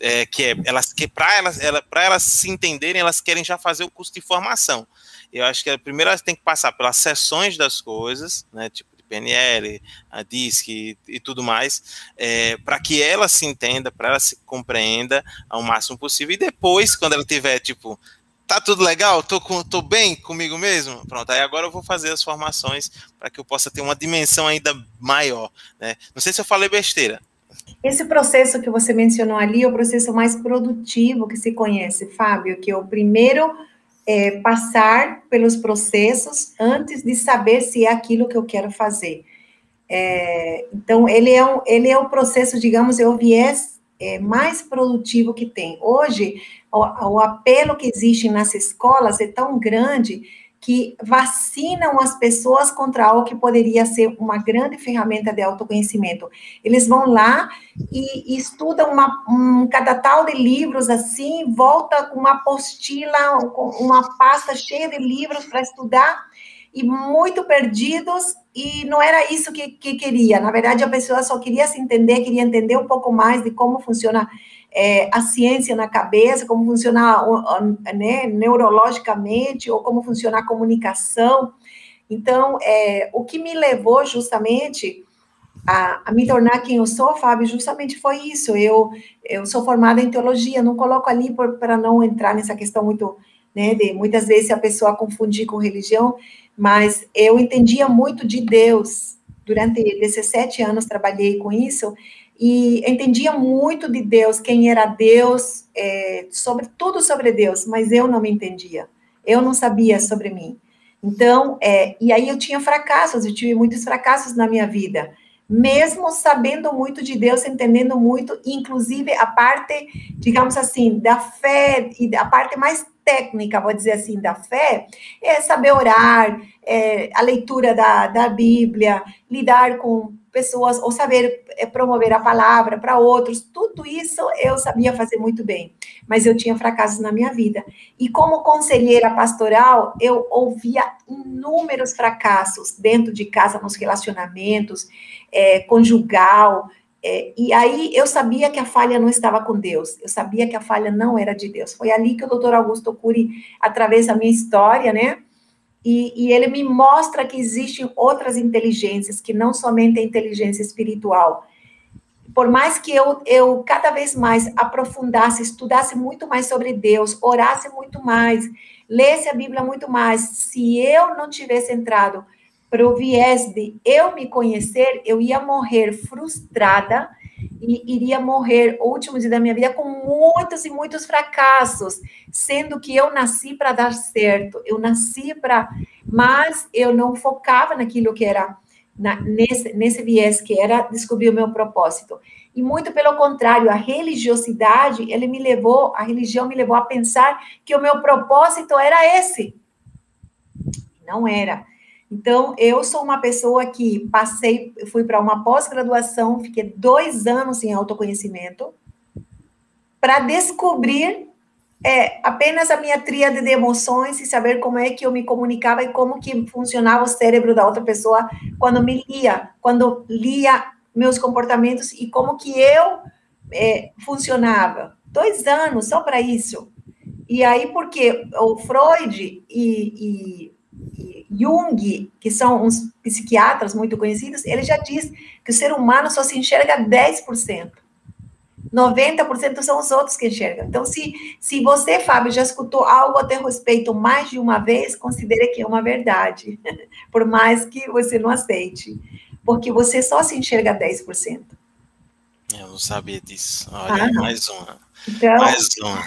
é que é, elas que para elas, ela, para elas se entenderem, elas querem já fazer o curso de formação. Eu acho que primeiro elas têm que passar pelas sessões das coisas, né? Tipo PNL, a DISC e, e tudo mais, é, para que ela se entenda, para ela se compreenda ao máximo possível. E depois, quando ela tiver, tipo, tá tudo legal? Tô, com, tô bem comigo mesmo? Pronto, aí agora eu vou fazer as formações para que eu possa ter uma dimensão ainda maior. Né? Não sei se eu falei besteira. Esse processo que você mencionou ali é o processo mais produtivo que se conhece, Fábio, que é o primeiro é, passar pelos processos antes de saber se é aquilo que eu quero fazer. É, então, ele é, um, ele é o processo, digamos, é o viés é, mais produtivo que tem. Hoje, o, o apelo que existe nas escolas é tão grande que vacinam as pessoas contra algo que poderia ser uma grande ferramenta de autoconhecimento. Eles vão lá e, e estudam uma, um cadatal de livros assim, volta com uma apostila, com uma pasta cheia de livros para estudar e muito perdidos e não era isso que, que queria. Na verdade, a pessoa só queria se entender, queria entender um pouco mais de como funciona é, a ciência na cabeça, como funciona né, neurologicamente, ou como funciona a comunicação. Então, é, o que me levou justamente a, a, me tornar quem eu sou, Fábio, justamente foi isso. Eu, eu sou formada em teologia, não coloco ali para não entrar nessa questão muito, né, de muitas vezes a pessoa confundir com religião, mas eu entendia muito de Deus. Durante 17 anos trabalhei com isso, e entendia muito de Deus, quem era Deus, é, sobre tudo sobre Deus, mas eu não me entendia, eu não sabia sobre mim. Então, é, e aí eu tinha fracassos, eu tive muitos fracassos na minha vida, mesmo sabendo muito de Deus, entendendo muito, inclusive a parte, digamos assim, da fé e a parte mais técnica, vou dizer assim, da fé, é saber orar, é, a leitura da, da Bíblia, lidar com pessoas, ou saber é, promover a palavra para outros, tudo isso eu sabia fazer muito bem, mas eu tinha fracassos na minha vida. E como conselheira pastoral, eu ouvia inúmeros fracassos dentro de casa, nos relacionamentos, é, conjugal, é, e aí eu sabia que a falha não estava com Deus, eu sabia que a falha não era de Deus. Foi ali que o doutor Augusto Cury, através da minha história, né, e, e, ele me mostra que existem outras inteligências, que não somente a inteligência espiritual. Por mais que eu, eu cada vez mais aprofundasse, estudasse muito mais sobre Deus, orasse muito mais, lesse a Bíblia muito mais, se eu não tivesse entrado para o viés de eu me conhecer, eu ia morrer frustrada e iria morrer o último dia da minha vida com muitos e muitos fracassos, sendo que eu nasci para dar certo, eu nasci para, mas eu não focava naquilo que era na, nesse, nesse viés que era descobrir o meu propósito. E muito pelo contrário, a religiosidade, ele me levou, a religião me levou a pensar que o meu propósito era esse. Não era. Então, eu sou uma pessoa que passei, fui para uma pós-graduação, fiquei dois anos em autoconhecimento, para descobrir é, apenas a minha tríade de emoções e saber como é que eu me comunicava e como que funcionava o cérebro da outra pessoa quando me lia, quando lia meus comportamentos e como que eu é, funcionava. Dois anos só para isso. E aí, porque o Freud e, e, Jung, que são uns psiquiatras muito conhecidos, ele já diz que o ser humano só se enxerga 10%. 90% são os outros que enxergam. Então, se, se você, Fábio, já escutou algo a teu respeito mais de uma vez, considere que é uma verdade, por mais que você não aceite, porque você só se enxerga 10%. Eu não sabia disso. Olha, ah, mais uma. Então, mais uma.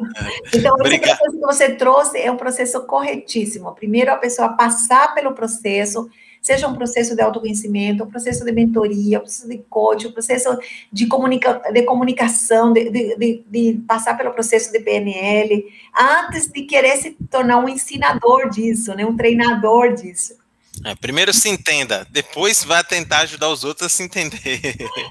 então, esse processo que você trouxe é um processo corretíssimo. Primeiro, a pessoa passar pelo processo, seja um processo de autoconhecimento, um processo de mentoria, um processo de coaching, um processo de, comunica de comunicação, de, de, de, de, passar pelo processo de PNL, antes de querer se tornar um ensinador disso, né, um treinador disso. É, primeiro se entenda, depois vá tentar ajudar os outros a se entender.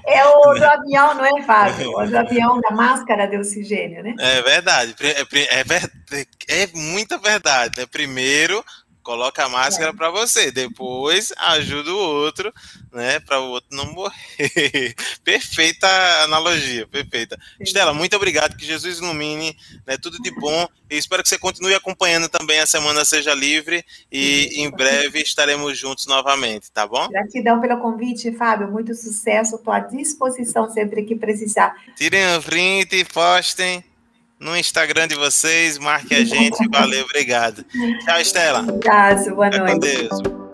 É o do avião, não é, Fábio? O do avião da máscara de oxigênio, né? É verdade, é, é, é muita verdade. Né? Primeiro coloca a máscara é. para você, depois ajuda o outro, né, para o outro não morrer. perfeita analogia, perfeita. Sim. Estela, muito obrigado, que Jesus ilumine, né, tudo de bom, e espero que você continue acompanhando também a Semana Seja Livre, e Sim. em breve estaremos juntos novamente, tá bom? Gratidão pelo convite, Fábio, muito sucesso, estou à disposição sempre que precisar. Tirem o print, postem, no Instagram de vocês, marque a gente. Valeu, obrigado. Tchau, Estela. Tchau, boa noite. Com Deus.